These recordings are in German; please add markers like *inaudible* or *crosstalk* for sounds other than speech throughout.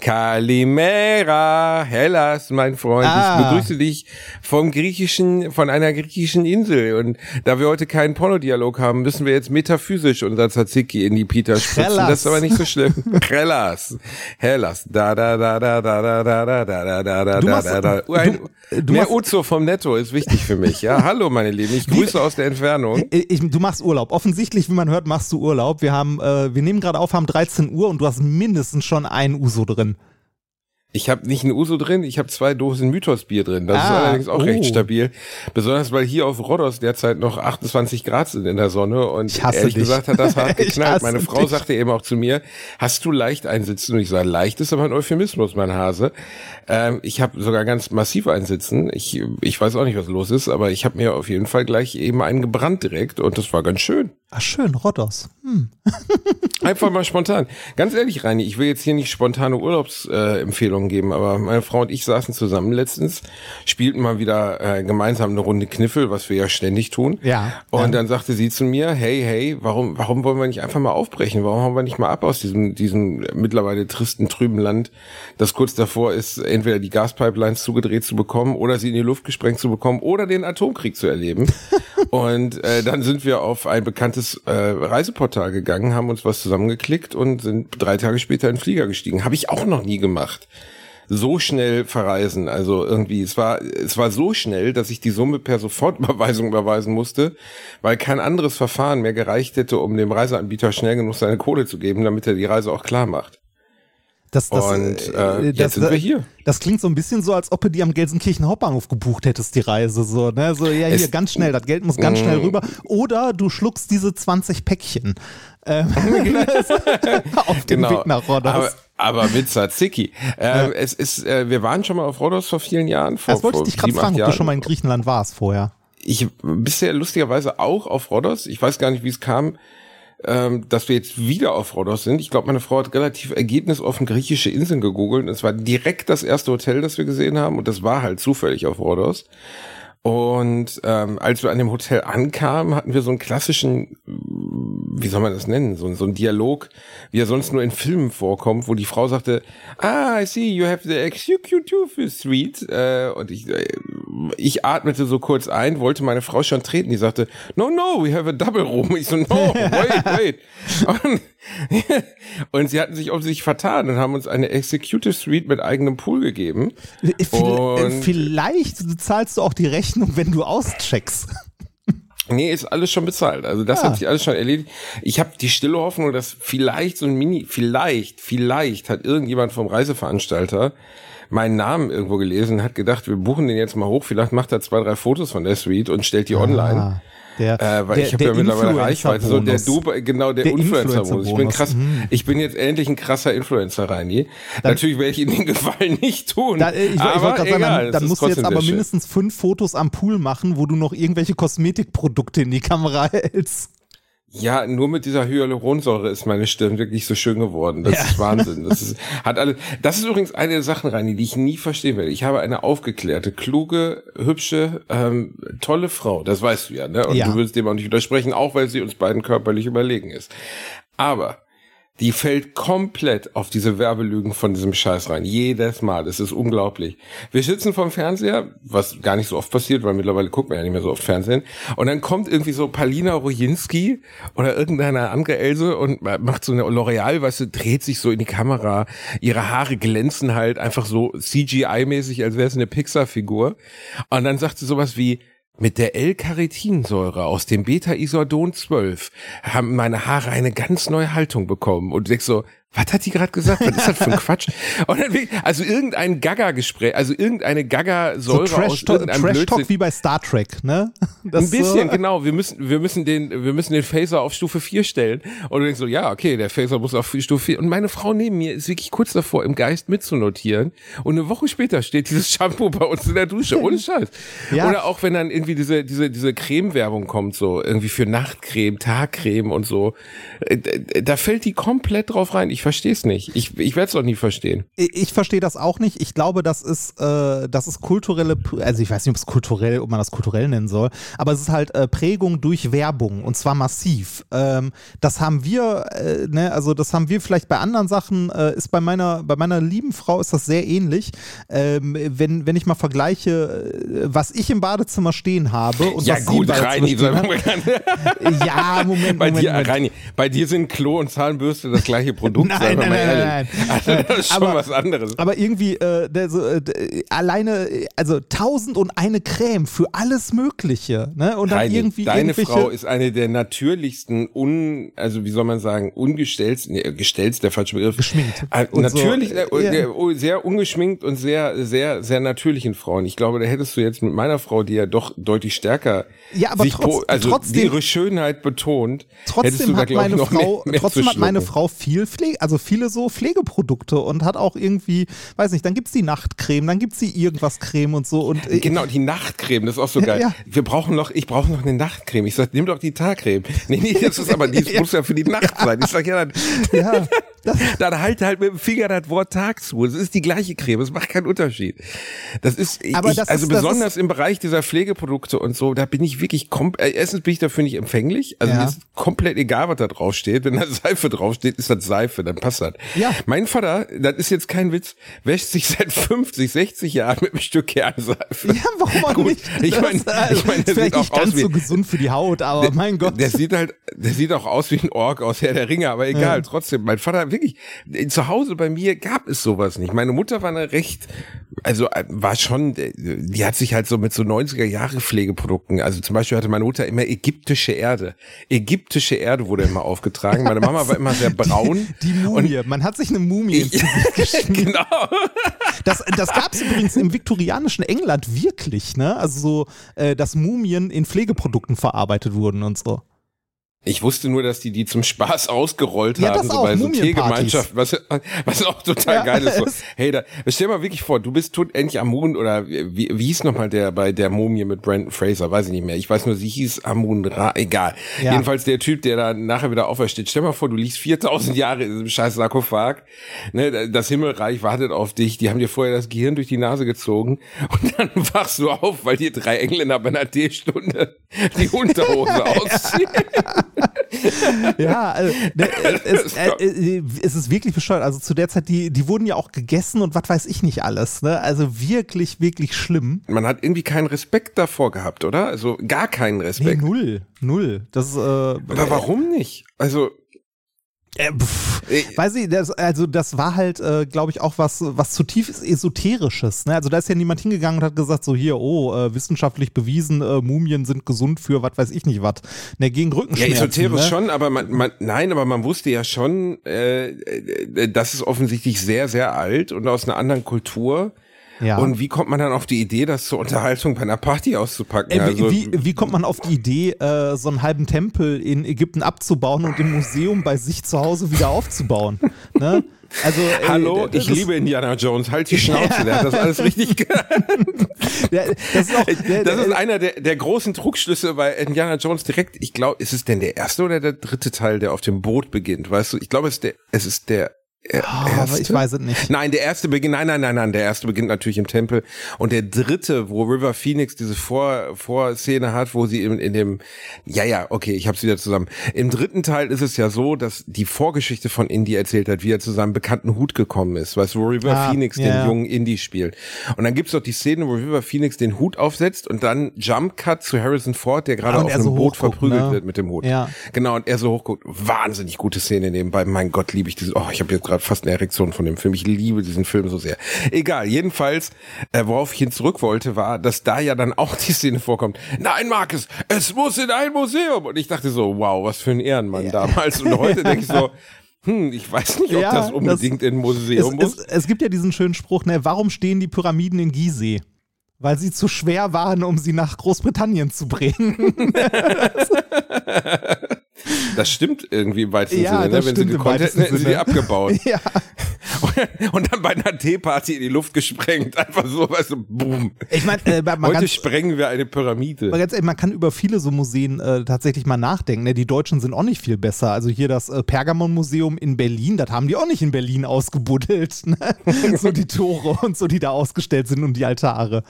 Kalimera, Hellas, mein Freund. Ah. Ich begrüße dich vom griechischen, von einer griechischen Insel. Und da wir heute keinen Pornodialog haben, müssen wir jetzt metaphysisch unser Tzatziki in die Pita spritzen. Das ist aber nicht so schlimm. Hellas. Hellas. Da, da, da, da, da, da, da, da, da, da, da, Du da, machst- da, da. du- Ein, du mehr Uzo vom Netto ist wichtig für mich. Ja, hallo, meine Lieben. Ich grüße aus der Entfernung. Ich, du machst Urlaub. Offensichtlich, wie man hört, machst du Urlaub. Wir haben, äh, wir nehmen gerade auf, haben 13 Uhr und du hast mindestens schon ein Uso drin. Ich habe nicht ein Uso drin, ich habe zwei Dosen Mythos-Bier drin. Das ist Ah, allerdings auch oh. recht stabil. Besonders, weil hier auf Rhodos derzeit noch 28 Grad sind in der Sonne. Und Ich ehrlich dich. gesagt hat das hart *laughs* geknallt. Meine Frau dich. sagte eben auch zu mir, hast du leicht einsitzen? Und ich sage, leicht ist aber ein Euphemismus, mein Hase. Ähm, ich habe sogar ganz massiv einsitzen. Ich, ich weiß auch nicht, was los ist, aber ich habe mir auf jeden Fall gleich eben einen gebrannt direkt und das war ganz schön. Ach schön, Rhodos. Hm. *laughs* Einfach mal spontan. Ganz ehrlich, Reini, ich will jetzt hier nicht spontane Urlaubsempfehlungen äh, geben, aber meine Frau und ich saßen zusammen letztens, spielten mal wieder äh, gemeinsam eine Runde Kniffel, was wir ja ständig tun. Ja, Und ja. dann sagte sie zu mir, hey, hey, warum, warum wollen wir nicht einfach mal aufbrechen? Warum hauen wir nicht mal ab aus diesem, diesem mittlerweile tristen, trüben Land, das kurz davor ist, entweder die Gaspipelines zugedreht zu bekommen oder sie in die Luft gesprengt zu bekommen oder den Atomkrieg zu erleben. *laughs* und äh, dann sind wir auf ein bekanntes äh, Reiseportal gegangen, haben uns was zusammengeklickt und sind drei Tage später in den Flieger gestiegen. Habe ich auch noch nie gemacht so schnell verreisen. Also irgendwie, es war, es war so schnell, dass ich die Summe per Sofortüberweisung *laughs* überweisen musste, weil kein anderes Verfahren mehr gereicht hätte, um dem Reiseanbieter schnell genug seine Kohle zu geben, damit er die Reise auch klar macht. Das, das, Und, äh, jetzt das, sind wir hier. Das klingt so ein bisschen so, als ob du die am Gelsenkirchen Hauptbahnhof gebucht hättest, die Reise. So, ne? so ja, hier Es- ganz schnell, das Geld muss ganz schnell rüber. Oder du schluckst diese 20 Päckchen. Ähm, *laughs* *laughs* auf dem Weg nach. Genau. Aber, aber mit Tzatziki. *laughs* Ähm, Es ist, äh, wir waren schon mal auf Rhodos vor vielen Jahren. Vor, das wollte ich dich gerade fragen, ob du schon mal in Griechenland warst vorher. ich bisher lustigerweise auch auf Rhodos. Ich weiß gar nicht, wie es kam, ähm, dass wir jetzt wieder auf Rhodos sind. Ich glaube, meine Frau hat relativ ergebnisoffen griechische Inseln gegoogelt. Es war direkt das erste Hotel, das wir gesehen haben. Und das war halt zufällig auf Rhodos. Und ähm, als wir an dem Hotel ankamen, hatten wir so einen klassischen, wie soll man das nennen, so, so einen Dialog, wie er sonst nur in Filmen vorkommt, wo die Frau sagte, ah, I see, you have the executive suite. Äh, und ich, äh, ich atmete so kurz ein, wollte meine Frau schon treten. Die sagte, no, no, we have a double room. Ich so, no, wait, *laughs* wait. Und, *laughs* und sie hatten sich offensichtlich vertan und haben uns eine Executive Suite mit eigenem Pool gegeben. Viel- äh, Und- Vielleicht zahlst du auch die Rechnung, wenn du auscheckst. Nee, ist alles schon bezahlt. Also das Ah. hat sich alles schon erledigt. Ich habe die stille Hoffnung, dass vielleicht so ein Mini, vielleicht, vielleicht hat irgendjemand vom Reiseveranstalter meinen Namen irgendwo gelesen, hat gedacht, wir buchen den jetzt mal hoch, vielleicht macht er zwei, drei Fotos von der Suite und stellt die online. Der, Äh, weil der, ich habe ja mittlerweile Reichweite. So der du, genau, der, Der Influencer-Bonus. Ich bin krass, Mhm. ich bin jetzt endlich ein krasser Influencer, Reini. Natürlich werde ich Ihnen den *laughs* Gefallen nicht tun. Da, äh, ich, ich aber wollte gerade sagen, egal, dann, dann musst du jetzt aber mindestens fünf Fotos am Pool machen, wo du noch irgendwelche Kosmetikprodukte in die Kamera *laughs* hältst. Ja, nur mit dieser Hyaluronsäure ist meine Stirn wirklich so schön geworden. Das ist Wahnsinn. Das ist, hat alle, das ist übrigens eine der Sachen, Reini, die ich nie verstehen werde. Ich habe eine aufgeklärte, kluge, hübsche, ähm, tolle Frau. Das weißt du ja, ne? Und Ja. du willst dem auch nicht widersprechen, auch weil sie uns beiden körperlich überlegen ist. Aber die fällt komplett auf diese Werbelügen von diesem Scheiß rein. Jedes Mal. Das ist unglaublich. Wir sitzen vorm Fernseher, was gar nicht so oft passiert, weil mittlerweile gucken wir ja nicht mehr so oft Fernsehen. Und dann kommt irgendwie so Palina Rojinski oder irgendeine andere Else und macht so eine L'Oreal, weißt du, dreht sich so in die Kamera. Ihre Haare glänzen halt einfach so CGI-mäßig, als wäre es eine Pixar-Figur. Und dann sagt sie sowas wie, mit der L-Carnitinsäure aus dem Beta-Isodon 12 haben meine Haare eine ganz neue Haltung bekommen. Und denkst so, was hat die gerade gesagt? Was ist das für ein Quatsch? Und dann, also irgendein Gaga-Gespräch, also irgendeine Gaga-Säure so Trash, aus irgendeinem Trash Blödsinn. Talk wie bei Star Trek, ne? Das ein bisschen, so, genau. Wir müssen, wir müssen den, wir müssen den Phaser auf Stufe 4 stellen. Und du denkst so, ja, okay, der Phaser muss auf Stufe 4. Und meine Frau neben mir ist wirklich kurz davor, im Geist mitzunotieren. Und eine Woche später steht dieses *laughs* Shampoo bei uns in der Dusche. Ohne *laughs* Scheiß. Ja. Oder auch wenn dann irgendwie diese, diese, diese Creme-Werbung kommt, so irgendwie für Nachtcreme, Tagcreme und so. Äh, da fällt die komplett drauf rein. Ich verstehe es nicht. Ich, ich werde es auch nie verstehen. Ich, ich verstehe das auch nicht. Ich glaube, das ist, äh, das ist kulturelle, also ich weiß nicht, ob es kulturell, ob man das kulturell nennen soll, aber es ist halt äh, Prägung durch Werbung und zwar massiv. Ähm, das haben wir, äh, ne, also das haben wir vielleicht bei anderen Sachen, äh, ist bei meiner, bei meiner lieben Frau ist das sehr ähnlich. Ähm, wenn, wenn ich mal vergleiche, äh, was ich im Badezimmer stehen habe und ja, was gut, Reini, Ja, Moment, bei Moment, dir, Moment. Reini, bei dir sind Klo und Zahnbürste das gleiche Produkt. Nein, nein, nein, nein, nein. Das ist schon aber, was anderes. Aber irgendwie äh, der, so, äh, alleine, also tausend und eine Creme für alles Mögliche. Ne? Und dann Reini, irgendwie deine Frau ist eine der natürlichsten, un, also wie soll man sagen, ungestellst, nee, gestellt der falsche Begriff. Geschminkt. Äh, natürlich, so, ja. sehr ungeschminkt und sehr, sehr, sehr natürlichen Frauen. Ich glaube, da hättest du jetzt mit meiner Frau, die ja doch deutlich stärker ja, aber sich trotz, also trotzdem, ihre Schönheit betont. Trotzdem da, meine ich, Frau, mehr, mehr trotzdem hat meine Frau viel Pflege, also viele so Pflegeprodukte und hat auch irgendwie, weiß nicht, dann gibt's die Nachtcreme, dann gibt's die irgendwas Creme und so und äh, genau die Nachtcreme, das ist auch so geil. Ja. Wir brauchen noch, ich brauche noch eine Nachtcreme. Ich sag, nimm doch die Tagcreme. Nee, nee, das ist aber die *laughs* muss ja für die Nacht sein. Ich sag ja, dann, ja. *laughs* dann halt halt mit dem Finger das Wort Tag zu. Es ist die gleiche Creme, es macht keinen Unterschied. Das ist, ich, das also ist, besonders im Bereich dieser Pflegeprodukte und so, da bin ich wirklich, äh, erstens bin ich dafür nicht empfänglich. Also ist komplett egal, was da draufsteht. Wenn da Seife draufsteht, ist das Seife, dann passt das. Ja. Mein Vater, das ist jetzt kein Witz, wäscht sich seit 50, 60 Jahren mit einem Stück Kernseife. Ja, warum auch Gut, nicht? Ich meine, ich mein, das der sieht auch ganz wie, so gesund für die Haut, aber der, mein Gott. Der sieht halt, der sieht auch aus wie ein Ork aus Herr der Ringe, aber egal, ja. trotzdem. Mein Vater, wirklich, zu Hause bei mir gab es sowas nicht. Meine Mutter war eine recht, also äh, war schon, die hat sich halt so mit so 90er Jahre Pflegeprodukten, also zum Beispiel hatte meine Mutter immer ägyptische Erde. Ägyptische Erde wurde immer aufgetragen. Meine Mama war immer sehr braun. Die, die Mumie. Man hat sich eine Mumie ins Gesicht *laughs* geschmiert. Genau. Das, das gab es übrigens im viktorianischen England wirklich, ne? Also so, äh, dass Mumien in Pflegeprodukten verarbeitet wurden und so. Ich wusste nur, dass die die zum Spaß ausgerollt ja, haben, so auch, bei so Teegemeinschaften, was, was auch total ja, geil ist. So, hey, da, stell mal wirklich vor, du bist tot endlich Amun oder wie, wie hieß nochmal der bei der Mumie mit Brandon Fraser, weiß ich nicht mehr. Ich weiß nur, sie hieß Amun Ra, egal. Ja. Jedenfalls der Typ, der da nachher wieder aufersteht. Stell mal vor, du liegst 4000 Jahre in diesem scheiß Sarkophag, ne, das Himmelreich wartet auf dich, die haben dir vorher das Gehirn durch die Nase gezogen und dann *laughs* wachst du auf, weil dir drei Engländer bei einer Teestunde die Unterhose *laughs* ausziehen. *laughs* ja, also, ne, es, äh, äh, es, ist wirklich bescheuert. Also zu der Zeit, die, die wurden ja auch gegessen und was weiß ich nicht alles. Ne? Also wirklich, wirklich schlimm. Man hat irgendwie keinen Respekt davor gehabt, oder? Also gar keinen Respekt. Nee, null, null. Das, äh, Aber warum nicht? Also äh, pff, weiß ich, das, also das war halt, äh, glaube ich, auch was, was zutiefst Esoterisches. Ne? Also da ist ja niemand hingegangen und hat gesagt, so hier, oh, äh, wissenschaftlich bewiesen, äh, Mumien sind gesund für was weiß ich nicht was. Ne, gegen Rückenschmerzen. Ja, esoterisch ne? schon, aber man, man, nein, aber man wusste ja schon, äh, äh das ist offensichtlich sehr, sehr alt und aus einer anderen Kultur. Ja. Und wie kommt man dann auf die Idee, das zur Unterhaltung bei einer Party auszupacken? Äh, also, wie, wie kommt man auf die Idee, äh, so einen halben Tempel in Ägypten abzubauen und im Museum bei sich zu Hause wieder aufzubauen? ne? Also, ey, Hallo, ich liebe Indiana Jones, halt die Schnauze, der hat das alles richtig gelernt. *laughs* Ja, das ist, auch, der, das ist einer der, der großen Trugschlüsse bei Indiana Jones direkt. Ich glaube, ist es denn der erste oder der dritte Teil, der auf dem Boot beginnt? Weißt du, ich glaube, es ist der, es ist der Oh, aber ich weiß es nicht. Nein, der erste beginnt, nein, nein, nein, nein, der erste beginnt natürlich im Tempel. Und der dritte, wo River Phoenix diese Vor Vorszene hat, wo sie in, in dem, ja, ja, okay, ich hab's wieder zusammen. Im dritten Teil ist es ja so, dass die Vorgeschichte von Indy erzählt hat, wie er zu seinem bekannten Hut gekommen ist, weißt du, wo River ah, Phoenix ja. den jungen Indy spielt. Und dann gibt's doch die Szene, wo River Phoenix den Hut aufsetzt und dann Jump Cut zu Harrison Ford, der gerade ah, auf einem so Boot verprügelt ne? wird mit dem Hut. Ja. Genau, und er so hochguckt. Wahnsinnig gute Szene nebenbei. Mein Gott, liebe ich diese, oh, ich habe jetzt gerade fast eine Erektion von dem Film. Ich liebe diesen Film so sehr. Egal, jedenfalls, äh, worauf ich hin zurück wollte, war, dass da ja dann auch *laughs* die Szene vorkommt. Nein, Marcus, es muss in ein Museum. Und ich dachte so, wow, was für ein Ehrenmann ja. damals. Und heute denke ich so, *laughs* Hm, ich weiß nicht, ob Ja, das unbedingt in ein Museum Es, muss. es, es gibt ja diesen schönen Spruch, ne, warum stehen die Pyramiden in Gizeh? Weil sie zu schwer waren, um sie nach Großbritannien zu bringen. *laughs* Das stimmt irgendwie im weitesten Ja, Sinne. Ne? Wenn sie gekonnt hätten, hätten sie die abgebaut. *laughs* ja. *laughs* Und dann bei einer Teeparty in die Luft gesprengt. Einfach so, weißt du, boom. Ich meine, äh, Heute kann, sprengen wir eine Pyramide. Aber ganz ehrlich, man kann über viele so Museen äh, tatsächlich mal nachdenken. Ne? Die Deutschen sind auch nicht viel besser. Also hier das äh, Pergamon-Museum in Berlin, das haben die auch nicht in Berlin ausgebuddelt. *laughs* Ne? so die Tore und so, die da ausgestellt sind und die Altare.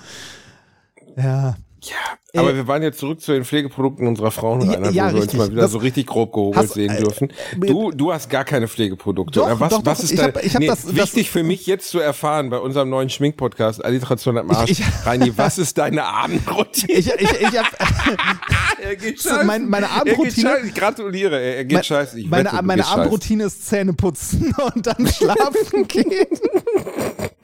Ja. Ja, aber Äh, wir waren jetzt zurück zu den Pflegeprodukten unserer Frauen, Rainer, ja, wo wir uns mal wieder Das- so richtig grob gehobelt sehen äh, dürfen. Du, du hast gar keine Pflegeprodukte. Doch, was, doch, was ist Ich hab- ich hab das- das- wichtig für mich jetzt zu erfahren bei unserem neuen Schminkpodcast, Alliteration am Arsch. Ich- ich- Reini, was ist deine Abendroutine? Ich, ich, ich hab, *laughs* er geht So, mein- meine Er geht Abendroutine-. Ich gratuliere, er, er geht mein- scheißen. Ich meine, wette, meine. Abendroutine ist Zähne putzen *laughs* und dann schlafen gehen. *laughs*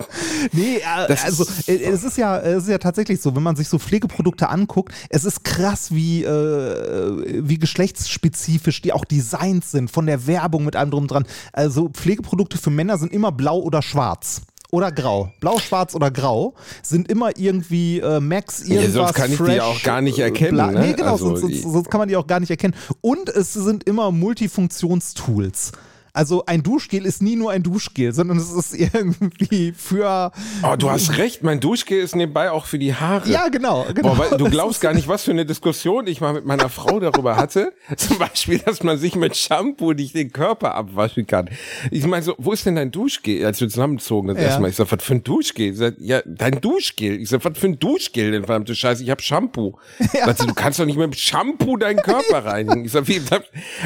Nee, äh, Das also ist- äh, es ist ja, es ist ja tatsächlich so, wenn man sich so Pflegeprodukte anguckt, es ist krass, wie, äh, wie geschlechtsspezifisch die auch designt sind, von der Werbung mit allem drum dran. Also Pflegeprodukte für Männer sind immer blau oder schwarz. Oder grau. Blau, schwarz oder grau sind immer irgendwie äh, Max, irgendwas sonst kann ich die fresh, auch gar nicht äh, erkennen, bla- ne? Nee, genau, Also sonst, sonst, die- sonst kann man die auch gar nicht erkennen. Und es sind immer Multifunktionstools. Also ein Duschgel ist nie nur ein Duschgel, sondern es ist irgendwie für. Oh, du hast recht, mein Duschgel ist nebenbei auch für die Haare. Ja, genau. genau. Boah, du glaubst gar nicht, was für eine Diskussion ich mal mit meiner Frau darüber hatte. *laughs* Zum Beispiel, dass man sich mit Shampoo nicht den Körper abwaschen kann. Ich meine so, wo ist denn dein Duschgel? Als wir zusammenzogen das Ja. erste Mal. Ich sag, was für ein Duschgel? Ich sag, ja, dein Duschgel. Ich sag, was für ein Duschgel denn, verdammte Scheiße? Ich hab Shampoo. *laughs* Sagt sie, du kannst doch nicht mit Shampoo deinen Körper *laughs* reinigen. Ich sag, wie,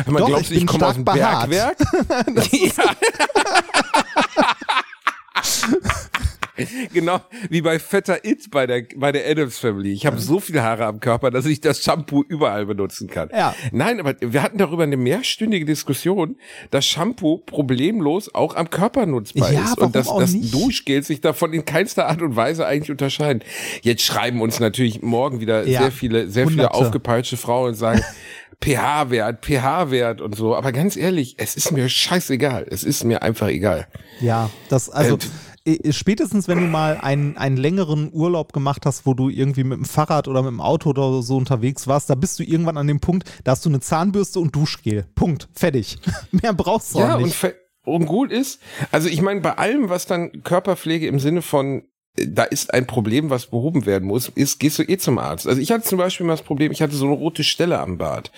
man Doch, glaubst, ich ich, komme aus dem stark behaart. Bergwerk? ja. *laughs* Genau wie bei Vetter It bei der, bei der Adams Family. Ich habe so viele Haare am Körper, dass ich das Shampoo überall benutzen kann. Ja. Nein, aber wir hatten darüber eine mehrstündige Diskussion, dass Shampoo problemlos auch am Körper nutzbar Ja, ist und dass das? Duschgel sich davon in keinster Art und Weise eigentlich unterscheiden. Jetzt schreiben uns natürlich morgen wieder Ja, sehr viele, sehr viele Hunderte. aufgepeitschte Frauen und sagen, *laughs* pH-Wert, pH-Wert und so. Aber ganz ehrlich, es ist mir scheißegal. Es ist mir einfach egal. Ja, das, also spätestens, wenn du mal einen, einen längeren Urlaub gemacht hast, wo du irgendwie mit dem Fahrrad oder mit dem Auto oder so unterwegs warst, da bist du irgendwann an dem Punkt, da hast du eine Zahnbürste und Duschgel. Punkt. Fertig. *laughs* Mehr brauchst du Ja, auch und, nicht. fe- und gut ist, also ich meine, bei allem, was dann Körperpflege im Sinne von äh, da ist ein Problem, was behoben werden muss, ist, gehst du eh zum Arzt. Also ich hatte zum Beispiel mal das Problem, ich hatte so eine rote Stelle am Bart.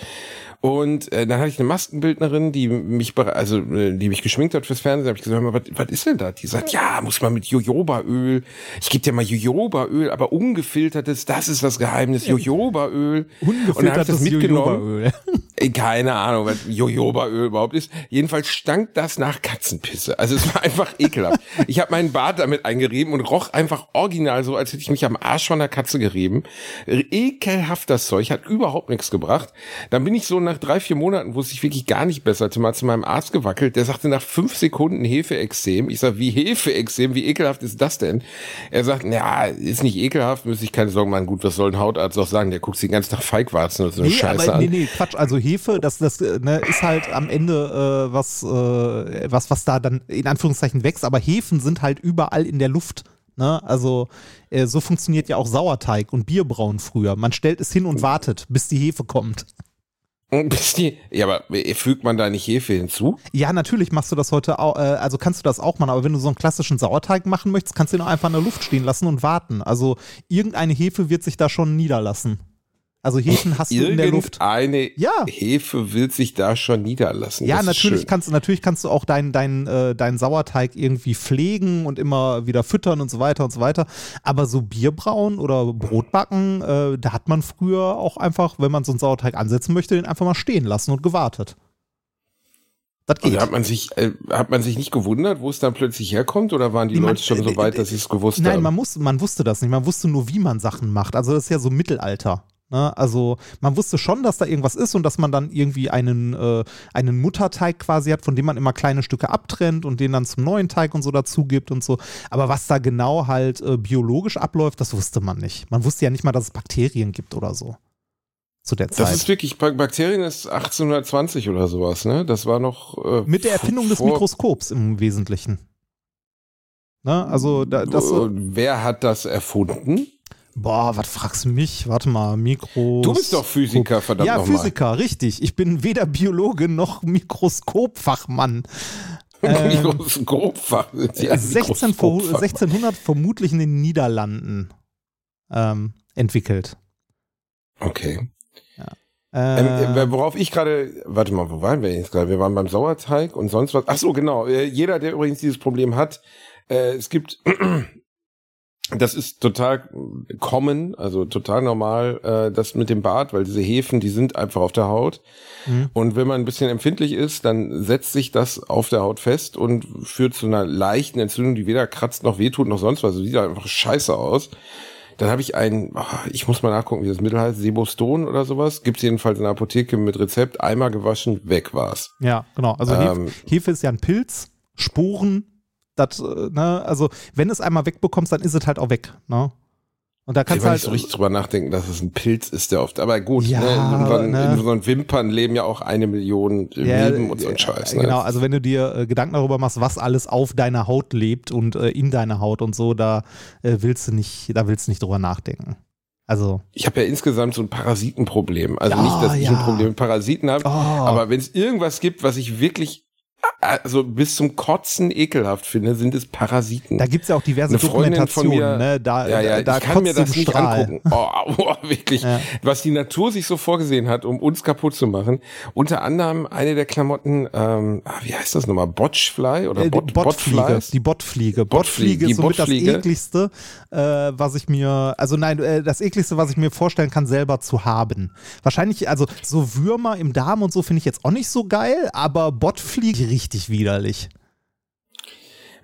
Und äh, dann hatte ich eine Maskenbildnerin, die mich, also äh, die mich geschminkt hat fürs Fernsehen. Hab ich gesagt, was, was ist denn da? Die sagt, ja, muss man mit Jojobaöl. Ich gebe dir mal Jojobaöl, aber ungefiltertes. Das ist das Geheimnis, Jojobaöl. Und dann hab ich das Ungefiltertes mitgenommen. Ey, Keine Ahnung, was Jojobaöl überhaupt ist. Jedenfalls stank das nach Katzenpisse. Also es war einfach ekelhaft. Ich habe meinen Bart damit eingerieben und roch einfach original so, als hätte ich mich am Arsch von einer Katze gerieben. Ekelhaft das Zeug, hat überhaupt nichts gebracht. Dann bin ich so nach drei, vier Monaten, wo es sich wirklich gar nicht besser, mal zu meinem Arzt gewackelt. Der sagte nach fünf Sekunden Hefeexem. Ich sag, wie Hefeexem? Wie ekelhaft ist das denn? Er sagt, ja, ist nicht ekelhaft, müsste ich keine Sorgen machen. Gut, was soll ein Hautarzt auch sagen? Der guckt sich den ganzen Tag Feigwarzen und so eine Nee, Scheiße aber nee, an. nee, Quatsch. Also Hefe, das, das äh, ne, ist halt am Ende äh, was, äh, was, was da dann in Anführungszeichen wächst. Aber Hefen sind halt überall in der Luft. Ne? Also äh, so funktioniert ja auch Sauerteig und Bierbrauen früher. Man stellt es hin und wartet, bis die Hefe kommt. Ja, aber fügt man da nicht Hefe hinzu? Ja, natürlich machst du das heute auch, äh, also kannst du das auch machen, aber wenn du so einen klassischen Sauerteig machen möchtest, kannst du ihn auch einfach in der Luft stehen lassen und warten. Also irgendeine Hefe wird sich da schon niederlassen. Also Hefen hast du in der Luft. Irgendeine Ja. Hefe will sich da schon niederlassen. Ja, Das natürlich kannst, du- natürlich kannst du auch deinen dein, äh, deinen Sauerteig irgendwie pflegen und immer wieder füttern und so weiter und so weiter. Aber so Bierbrauen oder Brotbacken, äh, da hat man früher auch einfach, wenn man so einen Sauerteig ansetzen möchte, den einfach mal stehen lassen und gewartet. Das Und geht. hat man sich, äh, hat man sich nicht gewundert, wo es dann plötzlich herkommt, oder waren die Nee, man- Leute schon so äh, weit, äh, dass sie es gewusst Nein, haben? man, muss, man wusste das nicht. Man wusste nur, wie man Sachen macht. Also das ist ja so Mittelalter. Ne? Also man wusste schon, dass da irgendwas ist und dass man dann irgendwie einen, äh, einen Mutterteig quasi hat, von dem man immer kleine Stücke abtrennt und den dann zum neuen Teig und so dazu gibt und so. Aber was da genau halt äh, biologisch abläuft, das wusste man nicht. Man wusste ja nicht mal, dass es Bakterien gibt oder so. zu der Zeit. Das ist wirklich, Bakterien ist 1820 oder sowas, ne? Das war noch. Äh, Mit der Erfindung des Mikroskops im Wesentlichen. Ne? Also, da, das. Und wer hat das erfunden? Boah, was fragst du mich? Warte mal, Mikro. Du bist doch Physiker, verdammt Ja. Physiker, richtig. Ich bin weder Biologe noch Mikroskopfachmann. *laughs* Ähm, Mikroskopfach. sind sie Äh, ein 16 vor, Mikroskopfach. 1600 vermutlich in den Niederlanden ähm, entwickelt. Okay. Äh, Ähm, worauf ich gerade, warte mal, wo waren wir jetzt gerade? Wir waren beim Sauerteig und sonst was. Ach so, genau. Äh, Jeder, der übrigens dieses Problem hat, äh, es gibt, das ist total common, also total normal, äh, das mit dem Bart, weil diese Hefen, die sind einfach auf der Haut. Mhm. Und wenn man ein bisschen empfindlich ist, dann setzt sich das auf der Haut fest und führt zu einer leichten Entzündung, die weder kratzt noch wehtut noch sonst was. Also sieht einfach scheiße aus. Dann habe ich ein, ah, ich muss mal nachgucken, wie das Mittel heißt, Seboston oder sowas. Gibt's jedenfalls in der Apotheke mit Rezept, einmal gewaschen, weg war's. ja, genau. Also ähm, Hefe, Hefe ist ja ein Pilz, Sporen, das, äh, ne, also wenn es einmal wegbekommst, dann ist es halt auch weg, ne? Und da Kann kannst man du nicht halt. so richtig drüber nachdenken, dass es ein Pilz ist, der oft, aber gut, Ja, ne, in, unseren, ne. in unseren Wimpern leben ja auch eine Million Ja, Milben und so ein Scheiß. Ne? Genau, also wenn du dir äh, Gedanken darüber machst, was alles auf deiner Haut lebt und äh, in deiner Haut und so, da äh, willst du nicht, da willst du nicht drüber nachdenken. Also, Ich habe ja insgesamt so ein Parasitenproblem. Also Ah, nicht, dass ich ja. ein Problem mit Parasiten habe, oh, aber wenn es irgendwas gibt, was ich wirklich also bis zum Kotzen ekelhaft finde, sind es Parasiten. da gibt es ja auch diverse Eine Freundin von Dokumentationen, mir- ne? Da, ja, ja, da, ich kann mir das nicht Strahl. angucken. Oh, oh, wirklich. Ja. Was die Natur sich so vorgesehen hat, um uns kaputt zu machen. Unter anderem eine der Klamotten, ähm, ah, wie heißt das nochmal? Botchfly oder Äh, die Bot, Bottfliege, Botflies? die. Bottfliege, Bottfliege die ist somit das Bottfliege. ekligste, äh, was ich mir, also nein, äh, das ekligste, was ich mir vorstellen kann, selber zu haben. Wahrscheinlich, also so Würmer im Darm und so finde ich jetzt auch nicht so geil, aber Bottfliege richtig widerlich.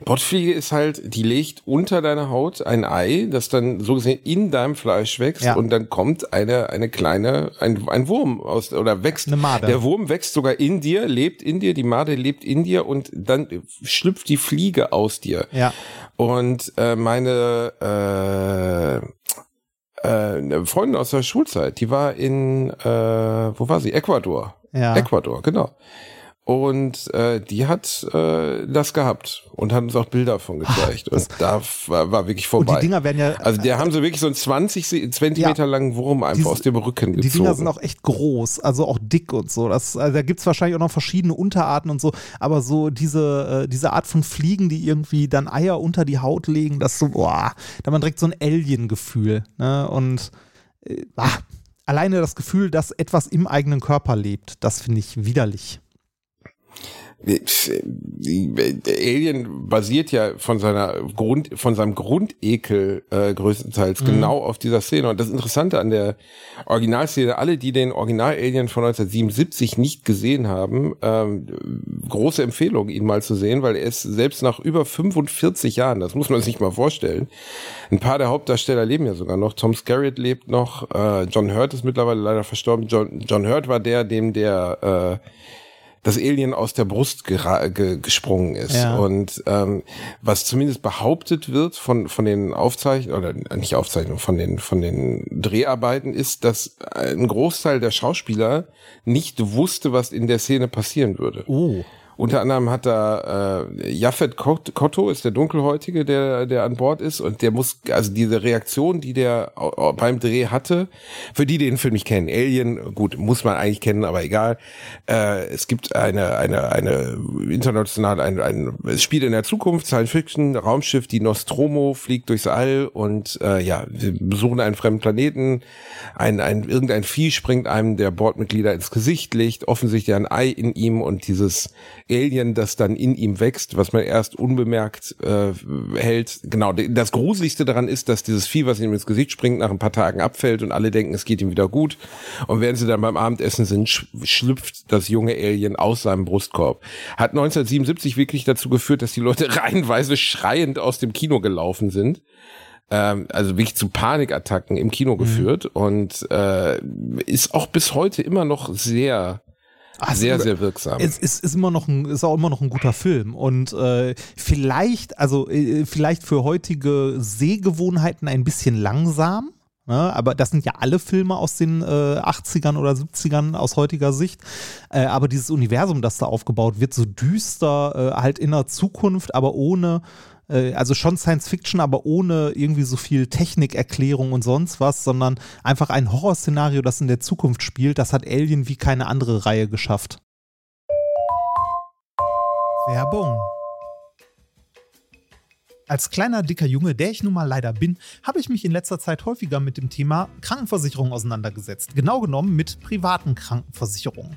Bottfliege ist halt, die legt unter deiner Haut ein Ei, das dann so gesehen in deinem Fleisch wächst Ja. und dann kommt eine, eine kleine, ein, ein Wurm aus, oder wächst. Eine Made. Der Wurm wächst sogar in dir, lebt in dir, die Made lebt in dir und dann schlüpft die Fliege aus dir. Ja. Und äh, meine äh, äh, Freundin aus der Schulzeit, die war in, äh, wo war sie? Ecuador. Ja. Ecuador, genau. Und äh, die hat äh, das gehabt und hat uns auch Bilder davon gezeigt. und da war, war wirklich Und vorbei. die Dinger werden ja, also der haben so wirklich so einen 20 Se- Zentimeter langen Wurm einfach Diese- aus dem Rücken die gezogen. Dinger sind auch echt groß, also auch dick und so. Das, also da gibt es wahrscheinlich auch noch verschiedene Unterarten und so, aber so diese, äh, diese Art von Fliegen, die irgendwie dann Eier unter die Haut legen, das so, boah, da man direkt so ein Alien-Gefühl. Ne? Und äh, ah, alleine das Gefühl, dass etwas im eigenen Körper lebt, das finde ich widerlich. Alien basiert ja von seiner Grund, von seinem Grundekel äh, größtenteils Mhm. genau auf dieser Szene. Und das Interessante an der Originalszene, alle, die den Original-Alien von 1977 nicht gesehen haben, ähm, große Empfehlung, ihn mal zu sehen, weil er ist selbst nach über 45 Jahren, das muss man sich mal vorstellen. Ein paar der Hauptdarsteller leben ja sogar noch. Tom Skerritt lebt noch, äh, John Hurt ist mittlerweile leider verstorben. John, John Hurt war der, dem der äh, das Alien aus der Brust ge gesprungen ist. Ja. Und ähm, was zumindest behauptet wird von, von den Aufzeichnungen, oder nicht Aufzeichnungen, von den, von den Dreharbeiten, ist, dass ein Großteil der Schauspieler nicht wusste, was in der Szene passieren würde. Oh. Unter anderem hat da äh, Jaffet Kot- Kotto ist der Dunkelhäutige, der der an Bord ist und der muss also diese Reaktion, die der beim Dreh hatte, für die die den Film nicht kennen, Alien, gut muss man eigentlich kennen, aber egal. Äh, es gibt eine eine eine international ein, ein es spielt in der Zukunft Science Fiction Raumschiff, die Nostromo fliegt durchs All und äh, ja wir besuchen einen fremden Planeten, ein ein irgendein Vieh springt einem der Bordmitglieder ins Gesicht, legt offensichtlich ein Ei in ihm und dieses Alien, das dann in ihm wächst, was man erst unbemerkt äh, hält. Genau, das Gruseligste daran ist, dass dieses Vieh, was ihm ins Gesicht springt, nach ein paar Tagen abfällt und alle denken, es geht ihm wieder gut. Und während sie dann beim Abendessen sind, sch schlüpft das junge Alien aus seinem Brustkorb. Hat 1977 wirklich dazu geführt, dass die Leute *laughs* reihenweise schreiend aus dem Kino gelaufen sind ähm, also wirklich zu Panikattacken im Kino geführt und äh, ist auch bis heute immer noch sehr, Es- sehr, sehr wirksam. Es ist, ist immer noch ein, ist auch immer noch ein guter Film und äh, vielleicht, also äh, vielleicht für heutige Sehgewohnheiten ein bisschen langsam. Ne? Aber das sind ja alle Filme aus den äh, 80ern oder 70ern aus heutiger Sicht. Äh, aber dieses Universum, das da aufgebaut wird, so düster, äh, halt in der Zukunft, aber ohne äh, also schon Science Fiction, aber ohne irgendwie so viel Technikerklärung und sonst was, sondern einfach ein Horrorszenario, das in der Zukunft spielt. Das hat Alien wie keine andere Reihe geschafft. Werbung. Als kleiner, dicker Junge, der ich nun mal leider bin, habe ich mich in letzter Zeit häufiger mit dem Thema Krankenversicherung auseinandergesetzt. Genau genommen mit privaten Krankenversicherungen.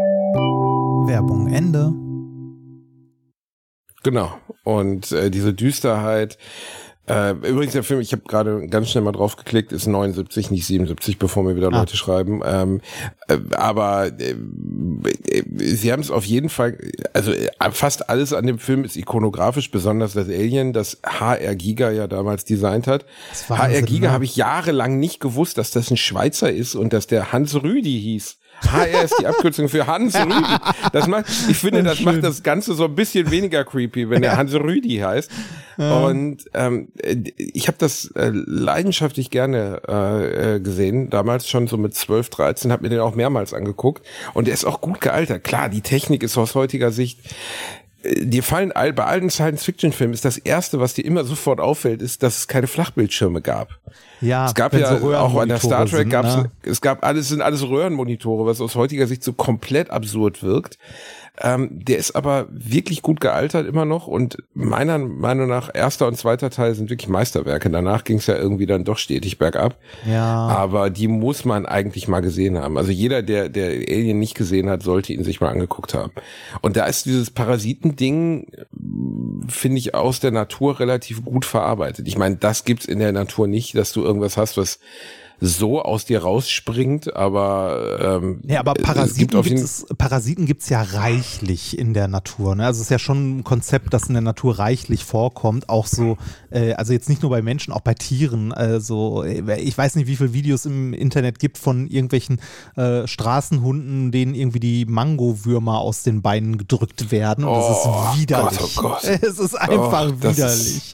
Werbung Ende. Genau. Und äh, diese Düsterheit. Äh, übrigens, der Film, ich habe gerade ganz schnell mal drauf geklickt, ist 79, nicht 77, bevor mir wieder ah. Leute schreiben. Ähm, äh, aber äh, sie haben es auf jeden Fall, also äh, fast alles an dem Film ist ikonografisch, besonders das Alien, das HR Giga ja damals designt hat. HR Giga ne? habe ich jahrelang nicht gewusst, dass das ein Schweizer ist und dass der Hans Rüdi hieß. HR ist die Abkürzung für Hans Rüdi. Das macht, ich finde, das macht das Ganze so ein bisschen weniger creepy, wenn er Hans Rüdi heißt. Und ähm, ich habe das äh, leidenschaftlich gerne äh, gesehen, damals schon so mit 12, 13, habe mir den auch mehrmals angeguckt. Und er ist auch gut gealtert. Klar, die Technik ist aus heutiger Sicht dir fallen all, bei allen Science-Fiction-Filmen ist das erste, was dir immer sofort auffällt, ist, dass es keine Flachbildschirme gab. Ja, es gab ja so auch an der Star Trek gab's, ne? es gab alles, sind alles Röhrenmonitore, was aus heutiger Sicht so komplett absurd wirkt. Ähm, der ist aber wirklich gut gealtert immer noch und meiner Meinung nach erster und zweiter Teil sind wirklich Meisterwerke. Danach ging es ja irgendwie dann doch stetig bergab. Ja. Aber die muss man eigentlich mal gesehen haben. Also jeder, der der Alien nicht gesehen hat, sollte ihn sich mal angeguckt haben. Und da ist dieses Parasitending, finde ich, aus der Natur relativ gut verarbeitet. Ich meine, das gibt's in der Natur nicht, dass du irgendwas hast, was so aus dir rausspringt, aber ähm, ja, aber Parasiten gibt es, Parasiten gibt's ja reichlich in der Natur. Ne? Also es ist ja schon ein Konzept, das in der Natur reichlich vorkommt, auch so, äh, also jetzt nicht nur bei Menschen, auch bei Tieren. Also ich weiß nicht, wie viele Videos im Internet gibt von irgendwelchen äh, Straßenhunden, denen irgendwie die Mangowürmer aus den Beinen gedrückt werden. Und das oh, ist widerlich. Gott, oh *laughs* Gott. Es ist einfach oh, widerlich.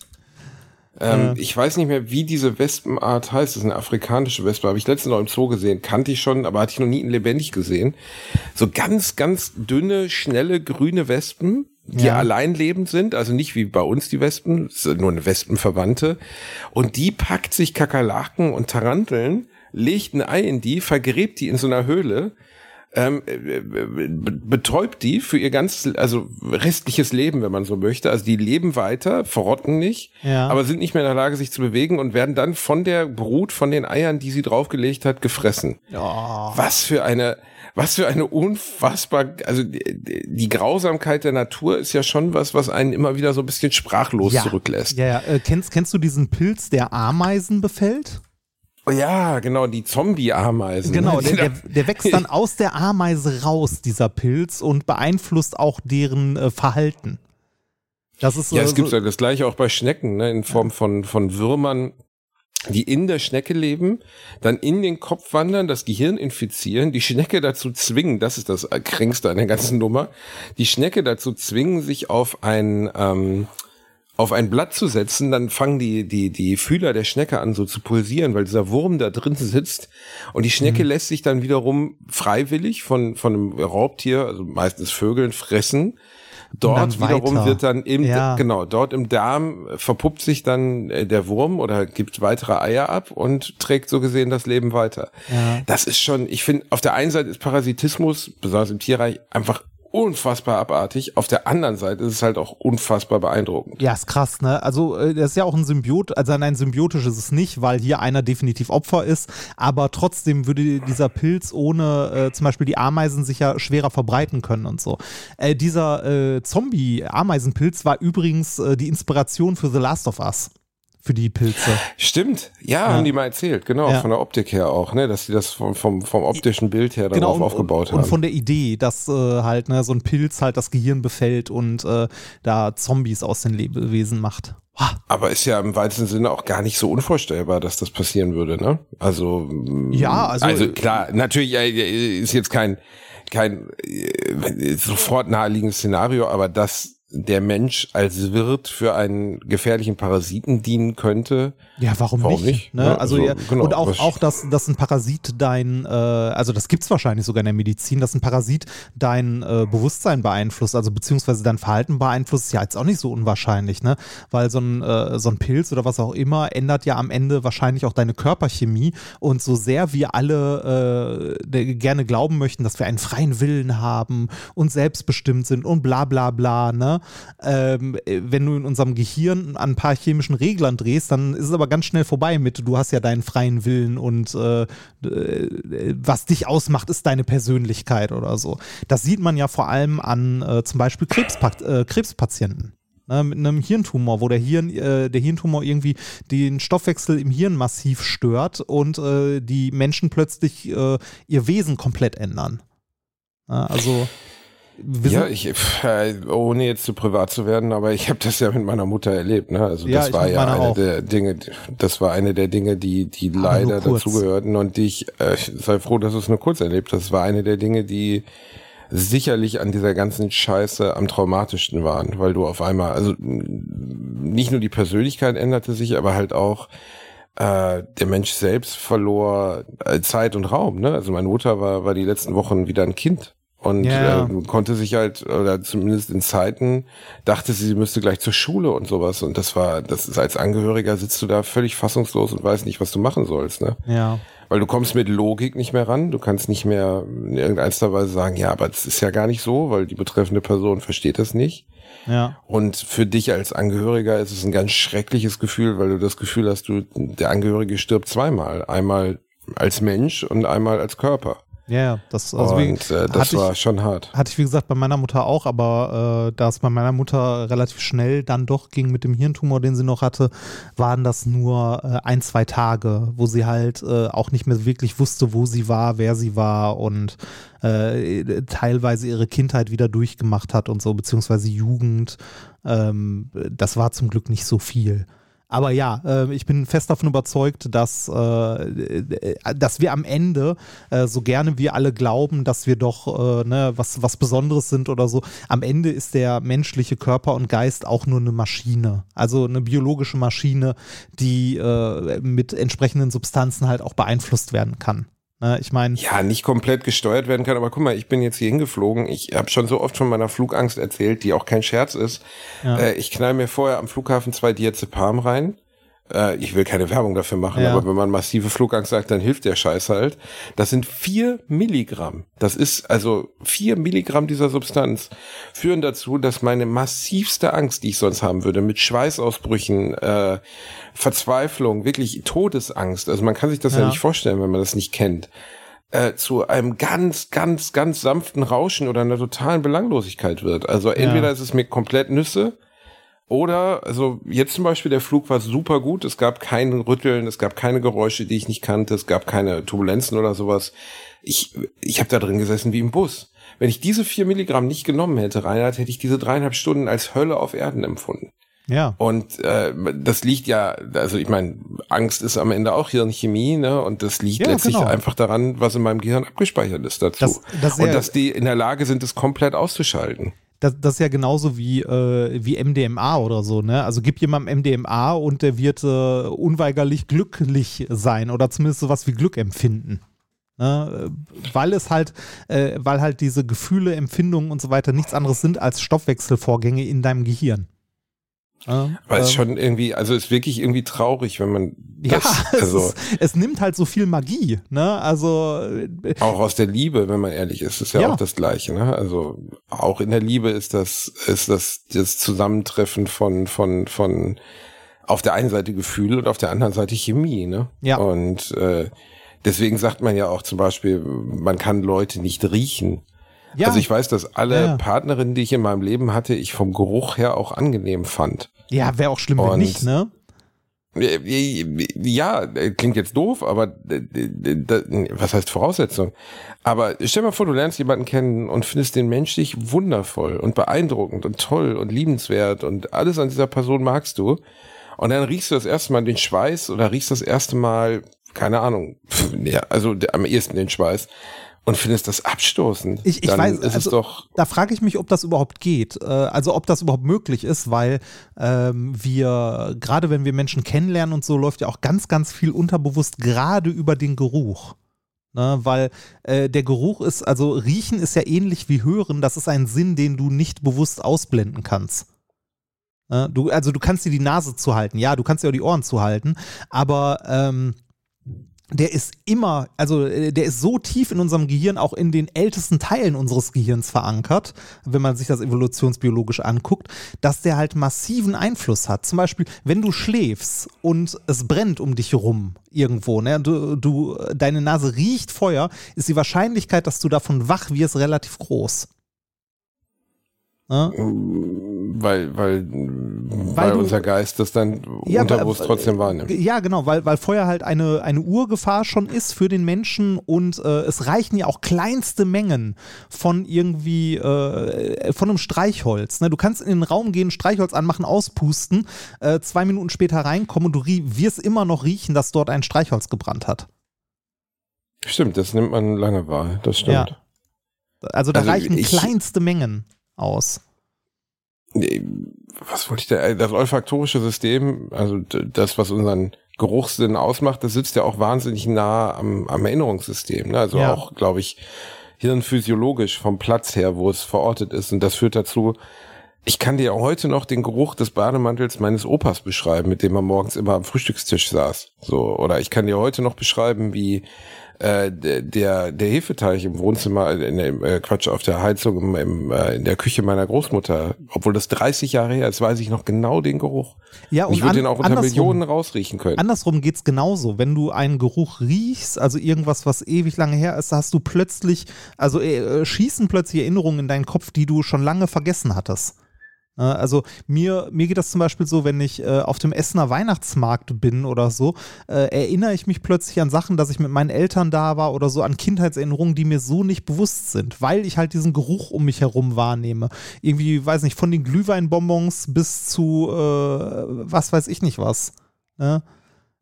Ähm, äh. Ich weiß nicht mehr, wie diese Wespenart heißt. Das ist eine afrikanische Wespe. Habe ich letztens noch im Zoo gesehen. Kannte ich schon, aber hatte ich noch nie in lebendig gesehen. So ganz, ganz dünne, schnelle, grüne Wespen, die ja. allein lebend sind. Also nicht wie bei uns die Wespen. Nur eine Wespenverwandte. Und die packt sich Kakerlaken und Taranteln, legt ein Ei in die, vergräbt die in so einer Höhle ähm, äh, betäubt die für ihr ganzes, also restliches Leben, wenn man so möchte. Also die leben weiter, verrotten nicht, ja. aber sind nicht mehr in der Lage, sich zu bewegen und werden dann von der Brut, von den Eiern, die sie draufgelegt hat, gefressen. Oh. Was für eine, was für eine unfassbar, also die, die, Grausamkeit der Natur ist ja schon was, was einen immer wieder so ein bisschen sprachlos ja. zurücklässt. Ja, ja. Äh, kennst, kennst du diesen Pilz, der Ameisen befällt? Oh ja, genau, die Zombie-Ameisen. Genau, *laughs* der, der, der, wächst dann aus der Ameise raus, dieser Pilz, und beeinflusst auch deren äh, Verhalten. Das ist so, ja, es gibt ja das gleiche auch bei Schnecken, ne, in Form von, von Würmern, die in der Schnecke leben, dann in den Kopf wandern, das Gehirn infizieren, die Schnecke dazu zwingen, das ist das Kränkste an der ganzen Nummer, die Schnecke dazu zwingen, sich auf ein, ähm, auf ein Blatt zu setzen, dann fangen die, die, die Fühler der Schnecke an so zu pulsieren, weil dieser Wurm da drin sitzt und die Schnecke mhm. lässt sich dann wiederum freiwillig von, von einem Raubtier, also meistens Vögeln, fressen. Dort wiederum weiter. wird dann im, ja. genau, dort im Darm verpuppt sich dann äh, der Wurm oder gibt weitere Eier ab und trägt so gesehen das Leben weiter. Ja. Das ist schon, ich finde, auf der einen Seite ist Parasitismus, besonders im Tierreich, einfach unfassbar abartig. Auf der anderen Seite ist es halt auch unfassbar beeindruckend. Ja, ist krass, ne? Also, äh, das ist ja auch ein Symbiot, also nein, symbiotisch ist es nicht, weil hier einer definitiv Opfer ist, aber trotzdem würde dieser Pilz ohne äh, zum Beispiel die Ameisen sich ja schwerer verbreiten können und so. Äh, dieser äh, Zombie-Ameisenpilz war übrigens äh, die Inspiration für The Last of Us für die Pilze. Stimmt, ja, ja, haben die mal erzählt, genau, ja. von der Optik her auch, ne, dass sie das vom, vom, vom optischen Bild her genau, darauf und, aufgebaut haben. Und von der Idee, dass äh, halt ne, so ein Pilz halt das Gehirn befällt und äh, da Zombies aus den Lebewesen macht. Aber ist ja im weitesten Sinne auch gar nicht so unvorstellbar, dass das passieren würde, ne? Also ja, also, also klar, natürlich äh, ist jetzt kein kein äh, sofort naheliegendes Szenario, aber das der Mensch als Wirt für einen gefährlichen Parasiten dienen könnte. Ja, warum, warum nicht? nicht? Ne? Ja, also, also ja, genau, und auch, auch dass, dass ein Parasit dein, äh, also das gibt's wahrscheinlich sogar in der Medizin, dass ein Parasit dein äh, Bewusstsein beeinflusst, also beziehungsweise dein Verhalten beeinflusst, ist ja jetzt auch nicht so unwahrscheinlich, ne? Weil so ein, äh, so ein Pilz oder was auch immer ändert ja am Ende wahrscheinlich auch deine Körperchemie und so sehr wir alle äh, gerne glauben möchten, dass wir einen freien Willen haben und selbstbestimmt sind und bla bla bla, ne? Ähm, wenn du in unserem Gehirn an ein paar chemischen Reglern drehst, dann ist es aber ganz schnell vorbei mit, du hast ja deinen freien Willen und äh, äh, was dich ausmacht, ist deine Persönlichkeit oder so. Das sieht man ja vor allem an äh, zum Beispiel Krebspa äh, Krebspatienten ne, mit einem Hirntumor, wo der, Hirn, äh, der Hirntumor irgendwie den Stoffwechsel im Hirn massiv stört und äh, die Menschen plötzlich äh, ihr Wesen komplett ändern. also ja, ich, äh, ohne jetzt zu privat zu werden, aber ich habe das ja mit meiner Mutter erlebt. Ne? Also das ja, war ja eine auch. der Dinge, das war eine der Dinge, die, die aber leider dazugehörten und die ich, äh, sei froh, dass du es nur kurz erlebt hast. Das war eine der Dinge, die sicherlich an dieser ganzen Scheiße am traumatischsten waren, weil du auf einmal, also nicht nur die Persönlichkeit änderte sich, aber halt auch äh, der Mensch selbst verlor äh, Zeit und Raum. Ne? Also meine Mutter war, war die letzten Wochen wieder ein Kind und ja. äh, konnte sich halt, oder zumindest in Zeiten, dachte sie, sie müsste gleich zur Schule und sowas. Und das war, das ist als Angehöriger sitzt du da völlig fassungslos und weißt nicht, was du machen sollst, ne? Ja. Weil du kommst mit Logik nicht mehr ran. Du kannst nicht mehr in irgendeiner Weise sagen, ja, aber das ist ja gar nicht so, weil die betreffende Person versteht das nicht. Ja. Und für dich als Angehöriger ist es ein ganz schreckliches Gefühl, weil du das Gefühl hast, du, der Angehörige stirbt zweimal. Einmal als Mensch und einmal als Körper. Ja, das, also und, wie, äh, das war ich, schon hart. Hatte ich, wie gesagt, bei meiner Mutter auch, aber äh, da es bei meiner Mutter relativ schnell dann doch ging mit dem Hirntumor, den sie noch hatte, waren das nur äh, ein, zwei Tage, wo sie halt äh, auch nicht mehr wirklich wusste, wo sie war, wer sie war und äh, teilweise ihre Kindheit wieder durchgemacht hat und so, beziehungsweise Jugend. Ähm, das war zum Glück nicht so viel. Aber ja, äh, ich bin fest davon überzeugt, dass, äh, dass wir am Ende, äh, so gerne wir alle glauben, dass wir doch äh, ne, was, was Besonderes sind oder so, am Ende ist der menschliche Körper und Geist auch nur eine Maschine. Also eine biologische Maschine, die äh, mit entsprechenden Substanzen halt auch beeinflusst werden kann. Ne, ich meine. Ja, nicht komplett gesteuert werden kann, aber guck mal, ich bin jetzt hier hingeflogen. Ich habe schon so oft von meiner Flugangst erzählt, die auch kein Scherz ist. Ja. Äh, ich knall mir vorher am Flughafen zwei Diazepam rein äh, ich will keine Werbung dafür machen, ja. aber wenn man massive Flugangst sagt, dann hilft der Scheiß halt. Das sind vier Milligramm. Das ist also vier Milligramm dieser Substanz führen dazu, dass meine massivste Angst, die ich sonst haben würde, mit Schweißausbrüchen, äh, Verzweiflung, wirklich Todesangst. Also man kann sich das ja, ja nicht vorstellen, wenn man das nicht kennt. Äh, zu einem ganz, ganz, ganz sanften Rauschen oder einer totalen Belanglosigkeit wird. Also entweder ja. ist es mir komplett Nüsse oder, also jetzt zum Beispiel, der Flug war super gut. Es gab kein Rütteln, es gab keine Geräusche, die ich nicht kannte, es gab keine Turbulenzen oder sowas. Ich, ich habe da drin gesessen wie im Bus. Wenn ich diese vier Milligramm nicht genommen hätte, Reinhard, hätte ich diese dreieinhalb Stunden als Hölle auf Erden empfunden. Ja. Und äh, das liegt ja, also ich meine, Angst ist am Ende auch Hirnchemie, ne? Und das liegt ja, letztlich genau. einfach daran, was in meinem Gehirn abgespeichert ist dazu. Das, das und dass die in der Lage sind, es komplett auszuschalten. Das, das ist ja genauso wie, äh, wie MDMA oder so, ne? Also gib jemandem MDMA und der wird äh, unweigerlich glücklich sein oder zumindest sowas wie Glück empfinden. Ne? Weil es halt, äh, weil halt diese Gefühle, Empfindungen und so weiter nichts anderes sind als Stoffwechselvorgänge in deinem Gehirn. Ja, Aber es ähm, schon irgendwie, also es ist wirklich irgendwie traurig, wenn man das, ja, *laughs* es, also ist, es nimmt halt so viel Magie, ne? Also äh, auch aus der Liebe, wenn man ehrlich ist, ist ja, ja, auch das Gleiche, ne? Also auch in der Liebe ist das ist das das Zusammentreffen von von von auf der einen Seite Gefühl und auf der anderen Seite Chemie, ne? Ja. Und äh, deswegen sagt man ja auch zum Beispiel, man kann Leute nicht riechen. Ja. Also ich weiß, dass alle ja. Partnerinnen, die ich in meinem Leben hatte, ich vom Geruch her auch angenehm fand. Ja, wäre auch schlimm, wenn nicht, ne? Ja, klingt jetzt doof, aber was heißt Voraussetzung? Aber stell dir mal vor, du lernst jemanden kennen und findest den menschlich wundervoll und beeindruckend und toll und liebenswert und alles an dieser Person magst du. Und dann riechst du das erste Mal den Schweiß oder riechst das erste Mal, keine Ahnung, ja, also am ehesten den Schweiß und findest das abstoßend, ich, ich weiß, also, es doch. Da frage ich mich, ob das überhaupt geht. Äh, also ob das überhaupt möglich ist, weil ähm, wir, gerade wenn wir Menschen kennenlernen und so, läuft ja auch ganz, ganz viel unterbewusst gerade über den Geruch. Ne, weil äh, der Geruch ist, also riechen ist ja ähnlich wie hören, das ist ein Sinn, den du nicht bewusst ausblenden kannst. Ne, du, also du kannst dir die Nase zuhalten, ja, du kannst dir auch die Ohren zuhalten, aber ähm, der ist immer, also äh, der ist so tief in unserem Gehirn, auch in den ältesten Teilen unseres Gehirns verankert, wenn man sich das evolutionsbiologisch anguckt, dass der halt massiven Einfluss hat. Zum Beispiel, wenn du schläfst und es brennt um dich rum irgendwo, ne, du, du, deine Nase riecht Feuer, ist die Wahrscheinlichkeit, dass du davon wach wirst, relativ groß. Ne? Weil, weil, weil, weil du, unser Geist das dann ja, unterbewusst trotzdem wahrnimmt. Ja, genau, weil, weil Feuer halt eine, eine Urgefahr schon ist für den Menschen und äh, es reichen ja auch kleinste Mengen von irgendwie, äh, von einem Streichholz. Ne? Du kannst in den Raum gehen, Streichholz anmachen, auspusten, äh, zwei Minuten später reinkommen und du wirst immer noch riechen, dass dort ein Streichholz gebrannt hat. Stimmt, das nimmt man lange wahr, das stimmt. Ja. Also da also reichen ich, kleinste Mengen aus? Was wollte ich da? Das olfaktorische System, also das, was unseren Geruchssinn ausmacht, das sitzt ja auch wahnsinnig nah am, am Erinnerungssystem. Ne? Also ja. auch, glaube ich, hirnphysiologisch vom Platz her, wo es verortet ist. Und das führt dazu, ich kann dir heute noch den Geruch des Bademantels meines Opas beschreiben, mit dem er morgens immer am Frühstückstisch saß. So, oder ich kann dir heute noch beschreiben, wie äh, der, der Hefeteich im Wohnzimmer, äh, in dem, äh, Quatsch, auf der Heizung im, im, äh, in der Küche meiner Großmutter, obwohl das 30 Jahre her ist, weiß ich noch genau den Geruch. Ja, und ich würde den auch unter Millionen rausriechen können. Andersrum geht's genauso. Wenn du einen Geruch riechst, also irgendwas, was ewig lange her ist, hast du plötzlich, also äh, schießen plötzlich Erinnerungen in deinen Kopf, die du schon lange vergessen hattest. Also mir, mir geht das zum Beispiel so, wenn ich äh, auf dem Essener Weihnachtsmarkt bin oder so, äh, erinnere ich mich plötzlich an Sachen, dass ich mit meinen Eltern da war oder so, an Kindheitserinnerungen, die mir so nicht bewusst sind, weil ich halt diesen Geruch um mich herum wahrnehme. Irgendwie, weiß nicht, von den Glühweinbonbons bis zu äh, was weiß ich nicht was. Ne?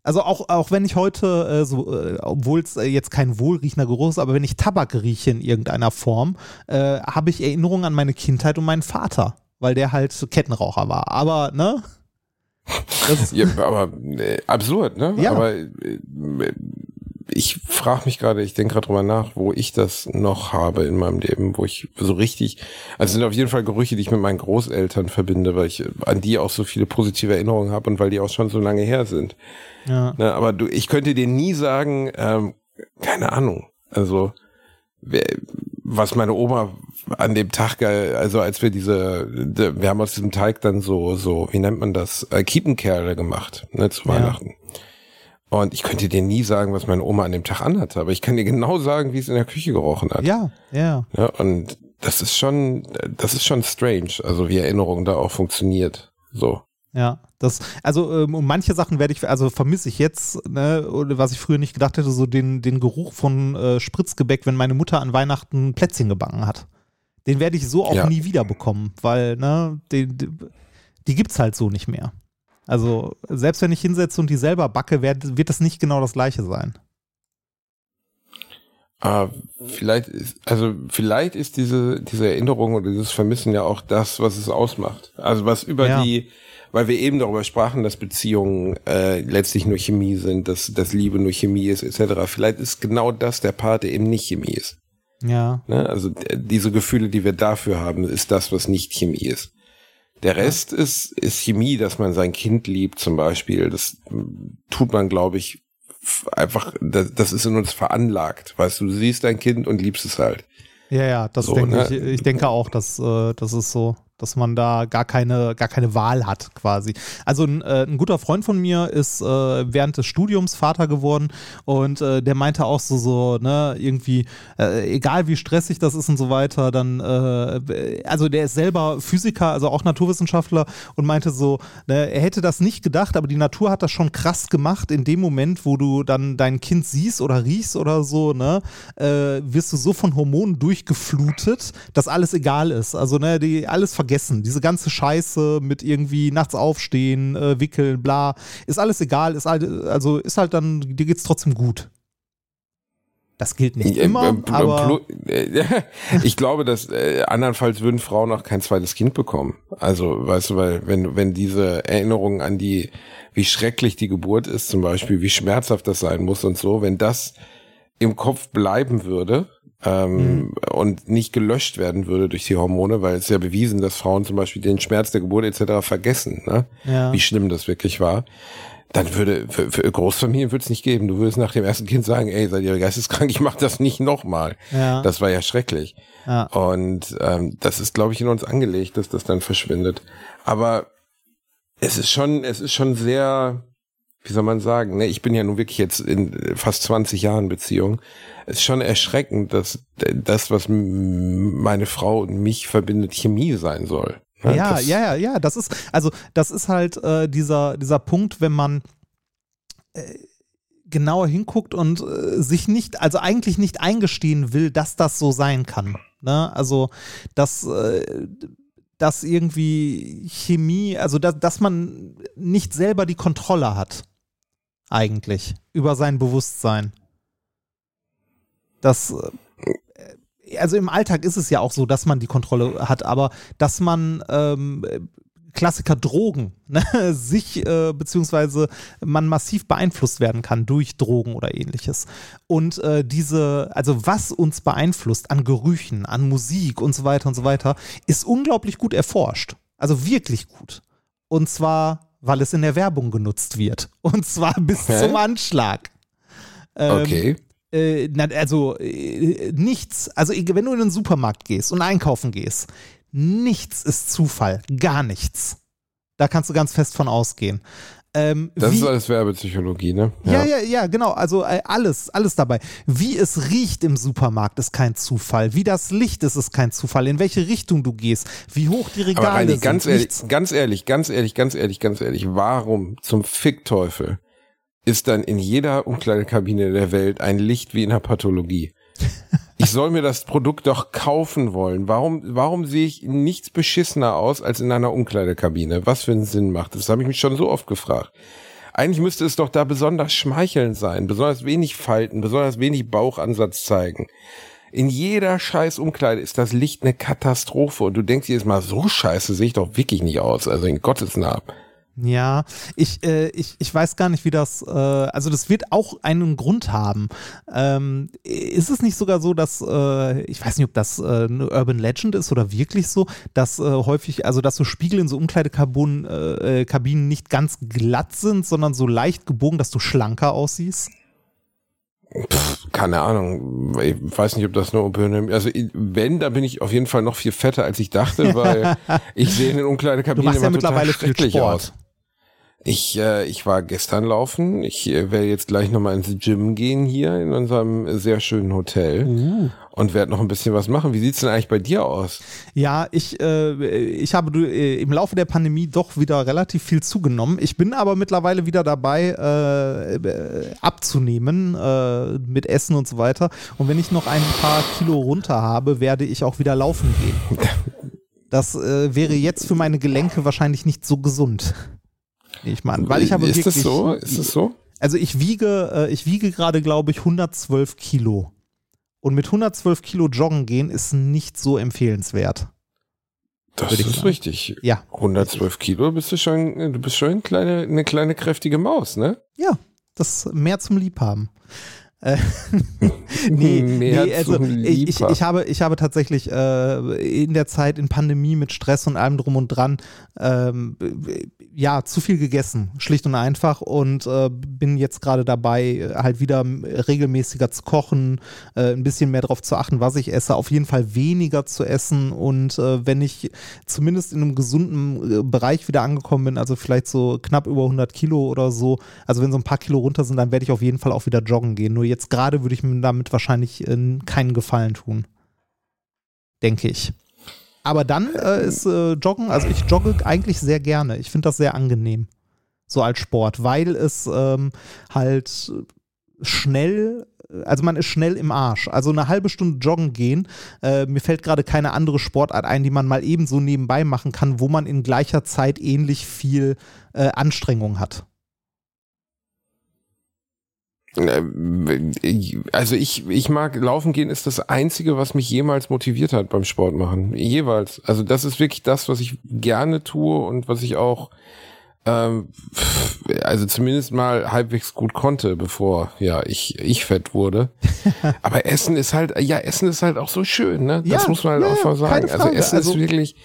Also auch, auch wenn ich heute, äh, so, äh, obwohl es äh, jetzt kein wohlriechender Geruch ist, aber wenn ich Tabak rieche in irgendeiner Form, äh, habe ich Erinnerungen an meine Kindheit und meinen Vater weil der halt Kettenraucher war. Aber, ne? *laughs* ja, aber äh, absurd, ne? Ja. Aber äh, ich frage mich gerade, ich denke gerade drüber nach, wo ich das noch habe in meinem Leben, wo ich so richtig, also sind auf jeden Fall Gerüche, die ich mit meinen Großeltern verbinde, weil ich an die auch so viele positive Erinnerungen habe und weil die auch schon so lange her sind. Ja. Ne, aber du, ich könnte dir nie sagen, ähm, keine Ahnung, also was meine Oma an dem Tag, also als wir diese, wir haben aus diesem Teig dann so, so, wie nennt man das, äh, Kiepenkerle gemacht, ne, zu Weihnachten. Ja. Und ich könnte dir nie sagen, was meine Oma an dem Tag anhatte, aber ich kann dir genau sagen, wie es in der Küche gerochen hat. Ja, ja. ja und das ist schon, das ist schon strange, also wie Erinnerung da auch funktioniert. So. Ja, das, also ähm, manche Sachen werde ich, also vermisse ich jetzt, ne, was ich früher nicht gedacht hätte, so den, den Geruch von äh, Spritzgebäck, wenn meine Mutter an Weihnachten Plätzchen gebacken hat. Den werde ich so auch ja. nie wieder bekommen, weil, ne, die, die, die gibt's halt so nicht mehr. Also, selbst wenn ich hinsetze und die selber backe, wird, wird das nicht genau das gleiche sein. Ah, vielleicht ist, also vielleicht ist diese, diese Erinnerung oder dieses Vermissen ja auch das, was es ausmacht. Also was über Ja. die, weil wir eben darüber sprachen, dass Beziehungen äh, letztlich nur Chemie sind, dass, dass Liebe nur Chemie ist, etc. Vielleicht ist genau das der Part, der eben nicht Chemie ist. Ja. Ne? Also diese Gefühle, die wir dafür haben, ist das, was nicht Chemie ist. Der Rest ist, ist Chemie, dass man sein Kind liebt zum Beispiel. Das tut man, glaube ich, einfach, das, das ist in uns veranlagt. Weißt du, du siehst dein Kind und liebst es halt. Ja, ja, das So, denke ne? ich. Ich denke auch, dass äh, das ist so, dass man da gar keine, gar keine Wahl hat, quasi. Also ein, äh, ein guter Freund von mir ist äh, während des Studiums Vater geworden und äh, der meinte auch so, so, ne, irgendwie, äh, egal wie stressig das ist und so weiter, dann, äh, also der ist selber Physiker, also auch Naturwissenschaftler und meinte so, ne, er hätte das nicht gedacht, aber die Natur hat das schon krass gemacht. In dem Moment, wo du dann dein Kind siehst oder riechst oder so, ne, äh, wirst du so von Hormonen durchgeflutet, dass alles egal ist. Also, ne, die alles vergessen. Diese ganze Scheiße mit irgendwie nachts aufstehen, äh, wickeln, bla, ist alles egal, ist halt, also ist halt dann, dir geht's trotzdem gut. Das gilt nicht immer, äh, aber plu- äh, ich glaube, dass äh, andernfalls würden Frauen auch kein zweites Kind bekommen. Also, weißt du, weil wenn wenn diese Erinnerungen an die, wie schrecklich die Geburt ist, zum Beispiel, wie schmerzhaft das sein muss und so, wenn das im Kopf bleiben würde ähm, und nicht gelöscht werden würde durch die Hormone, weil es ja bewiesen, dass Frauen zum Beispiel den Schmerz der Geburt etc. vergessen, ne? Ja. wie schlimm das wirklich war. Dann würde, für, für Großfamilien würde es nicht geben. Du würdest nach dem ersten Kind sagen, ey, seid ihr geisteskrank, ich mach das nicht nochmal. Ja. Das war ja schrecklich. Ja. Und ähm, das ist, glaube ich, in uns angelegt, dass das dann verschwindet. Aber es ist schon, es ist schon sehr, wie soll man sagen, ne? ich bin ja nun wirklich jetzt in fast 20 Jahren Beziehung. Es ist schon erschreckend, dass das, was meine Frau und mich verbindet, Chemie sein soll. Ne? Ja, das, ja, ja, ja, das ist, also das ist halt äh, dieser, dieser Punkt, wenn man äh, genauer hinguckt und äh, sich nicht, also eigentlich nicht eingestehen will, dass das so sein kann. Ne? Also, dass, äh, dass irgendwie Chemie, also dass, dass man nicht selber die Kontrolle hat, eigentlich, über sein Bewusstsein. Das, äh, also im Alltag ist es ja auch so, dass man die Kontrolle hat, aber dass man ähm, Klassiker Drogen, *laughs* ne, sich äh, beziehungsweise man massiv beeinflusst werden kann durch Drogen oder ähnliches. Und äh, diese, also was uns beeinflusst an Gerüchen, an Musik und so weiter und so weiter, ist unglaublich gut erforscht. Also wirklich gut. Und zwar, weil es in der Werbung genutzt wird. Und zwar bis Hä? zum Anschlag. Ähm, Okay. äh, also äh, nichts, also wenn du in den Supermarkt gehst und einkaufen gehst, nichts ist Zufall, gar nichts. Da kannst du ganz fest von ausgehen. Ähm, Das wie, ist alles Werbepsychologie, ne? ja, ja, ja, genau. Also äh, alles, alles dabei. Wie es riecht im Supermarkt ist kein Zufall. Wie das Licht ist, ist kein Zufall. In welche Richtung du gehst, wie hoch die Regale Aber Reini, sind. ganz ehrlich, nichts. ganz ehrlich, ganz ehrlich, ganz ehrlich, ganz ehrlich, warum zum Fickteufel ist dann in jeder Umkleidekabine der Welt ein Licht wie in der Pathologie? *laughs* Ich soll mir das Produkt doch kaufen wollen. Warum, warum sehe ich nichts beschissener aus als in einer Umkleidekabine? Was für einen Sinn macht das? Das habe ich mich schon so oft gefragt. Eigentlich müsste es doch da besonders schmeichelnd sein, besonders wenig Falten, besonders wenig Bauchansatz zeigen. In jeder scheiß Umkleide ist das Licht eine Katastrophe und du denkst jedes Mal, so scheiße sehe ich doch wirklich nicht aus, also in Gottes Namen. Ja, ich, äh, ich, ich weiß gar nicht, wie das, äh, also das wird auch einen Grund haben. Ähm, ist es nicht sogar so, dass, äh, ich weiß nicht, ob das äh, eine Urban Legend ist oder wirklich so, dass äh, häufig, also dass so Spiegel in so Umkleidekabinen äh, Kabinen nicht ganz glatt sind, sondern so leicht gebogen, dass du schlanker aussiehst? Pff, keine Ahnung, ich weiß nicht, ob das nur Urban- also wenn, da bin ich auf jeden Fall noch viel fetter, als ich dachte, weil *laughs* ich sehe in den Du Umkleidekabinen machst ja mittlerweile viel schrecklich Sport. aus. Ich, äh, ich war gestern laufen. Ich äh, werde jetzt gleich nochmal ins Gym gehen hier in unserem sehr schönen Hotel Uh. und werde noch ein bisschen was machen. Wie sieht's denn eigentlich bei dir aus? Ja, ich, äh, ich habe äh, im Laufe der Pandemie doch wieder relativ viel zugenommen. Ich bin aber mittlerweile wieder dabei, äh, äh, abzunehmen äh, mit Essen und so weiter. Und wenn ich noch ein paar Kilo runter habe, werde ich auch wieder laufen gehen. *laughs* Das äh, wäre jetzt für meine Gelenke wahrscheinlich nicht so gesund. Ich meine, weil ich habe Ist wirklich, das so? Ist das so? also ich wiege, äh, ich wiege gerade, glaube ich, 112 Kilo. Und mit 112 Kilo joggen gehen ist nicht so empfehlenswert. Das ist sagen. richtig. Ja. 112 Kilo, bist du schon, du bist schon eine kleine, eine kleine kräftige Maus, ne? Ja, das mehr zum Liebhaben. Äh, *laughs* nee, Mehr nee, also ich, ich, ich, habe, ich habe tatsächlich äh, in der Zeit in Pandemie mit Stress und allem drum und dran ähm, ja zu viel gegessen, schlicht und einfach. Und äh, bin jetzt gerade dabei, halt wieder regelmäßiger zu kochen, äh, ein bisschen mehr darauf zu achten, was ich esse, auf jeden Fall weniger zu essen. Und äh, wenn ich zumindest in einem gesunden äh, Bereich wieder angekommen bin, also vielleicht so knapp über 100 Kilo oder so, also wenn so ein paar Kilo runter sind, dann werde ich auf jeden Fall auch wieder joggen gehen. Nur jetzt gerade würde ich mir damit wahrscheinlich äh, keinen Gefallen tun. Denke ich. Aber dann äh, ist äh, Joggen, also ich jogge eigentlich sehr gerne. Ich finde das sehr angenehm. So als Sport, weil es ähm, halt schnell, also man ist schnell im Arsch. Also eine halbe Stunde joggen gehen, äh, mir fällt gerade keine andere Sportart ein, die man mal ebenso nebenbei machen kann, wo man in gleicher Zeit ähnlich viel äh, Anstrengung hat. Also ich, ich mag laufen gehen ist das einzige, was mich jemals motiviert hat beim Sport machen. Jeweils. Also das ist wirklich das, was ich gerne tue und was ich auch ähm, also zumindest mal halbwegs gut konnte, bevor ja ich ich fett wurde. *laughs* Aber Essen ist halt ja Essen ist halt auch so schön, ne? Das Ja, muss man halt ja, auch mal sagen. Also. Essen Also- ist wirklich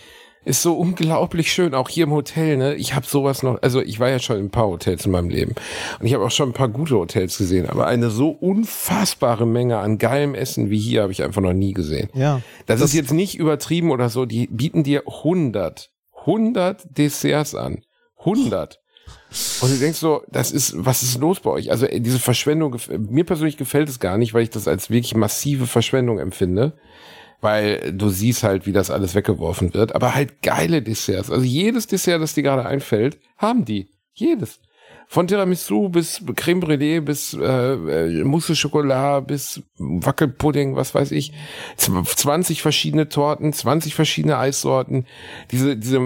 ist so unglaublich schön, auch hier im Hotel, ne? Ich habe sowas noch, also ich war ja schon in ein paar Hotels in meinem Leben und ich habe auch schon ein paar gute Hotels gesehen, aber eine so unfassbare Menge an geilem Essen wie hier habe ich einfach noch nie gesehen. Ja. Das, ist jetzt nicht übertrieben oder so, die bieten dir 100, 100 Desserts an. 100. Und du denkst so, das ist, was ist los bei euch? Also ey, diese Verschwendung, mir persönlich gefällt es gar nicht, weil ich das als wirklich massive Verschwendung empfinde. Weil du siehst halt, wie das alles weggeworfen wird. Aber halt geile Desserts. Also jedes Dessert, das dir gerade einfällt, haben die. Jedes. Von Tiramisu bis Creme Brûlée bis äh, äh, Mousse Schokolade bis Wackelpudding, was weiß ich. Z- 20 verschiedene Torten, 20 verschiedene Eissorten. Diese, diese,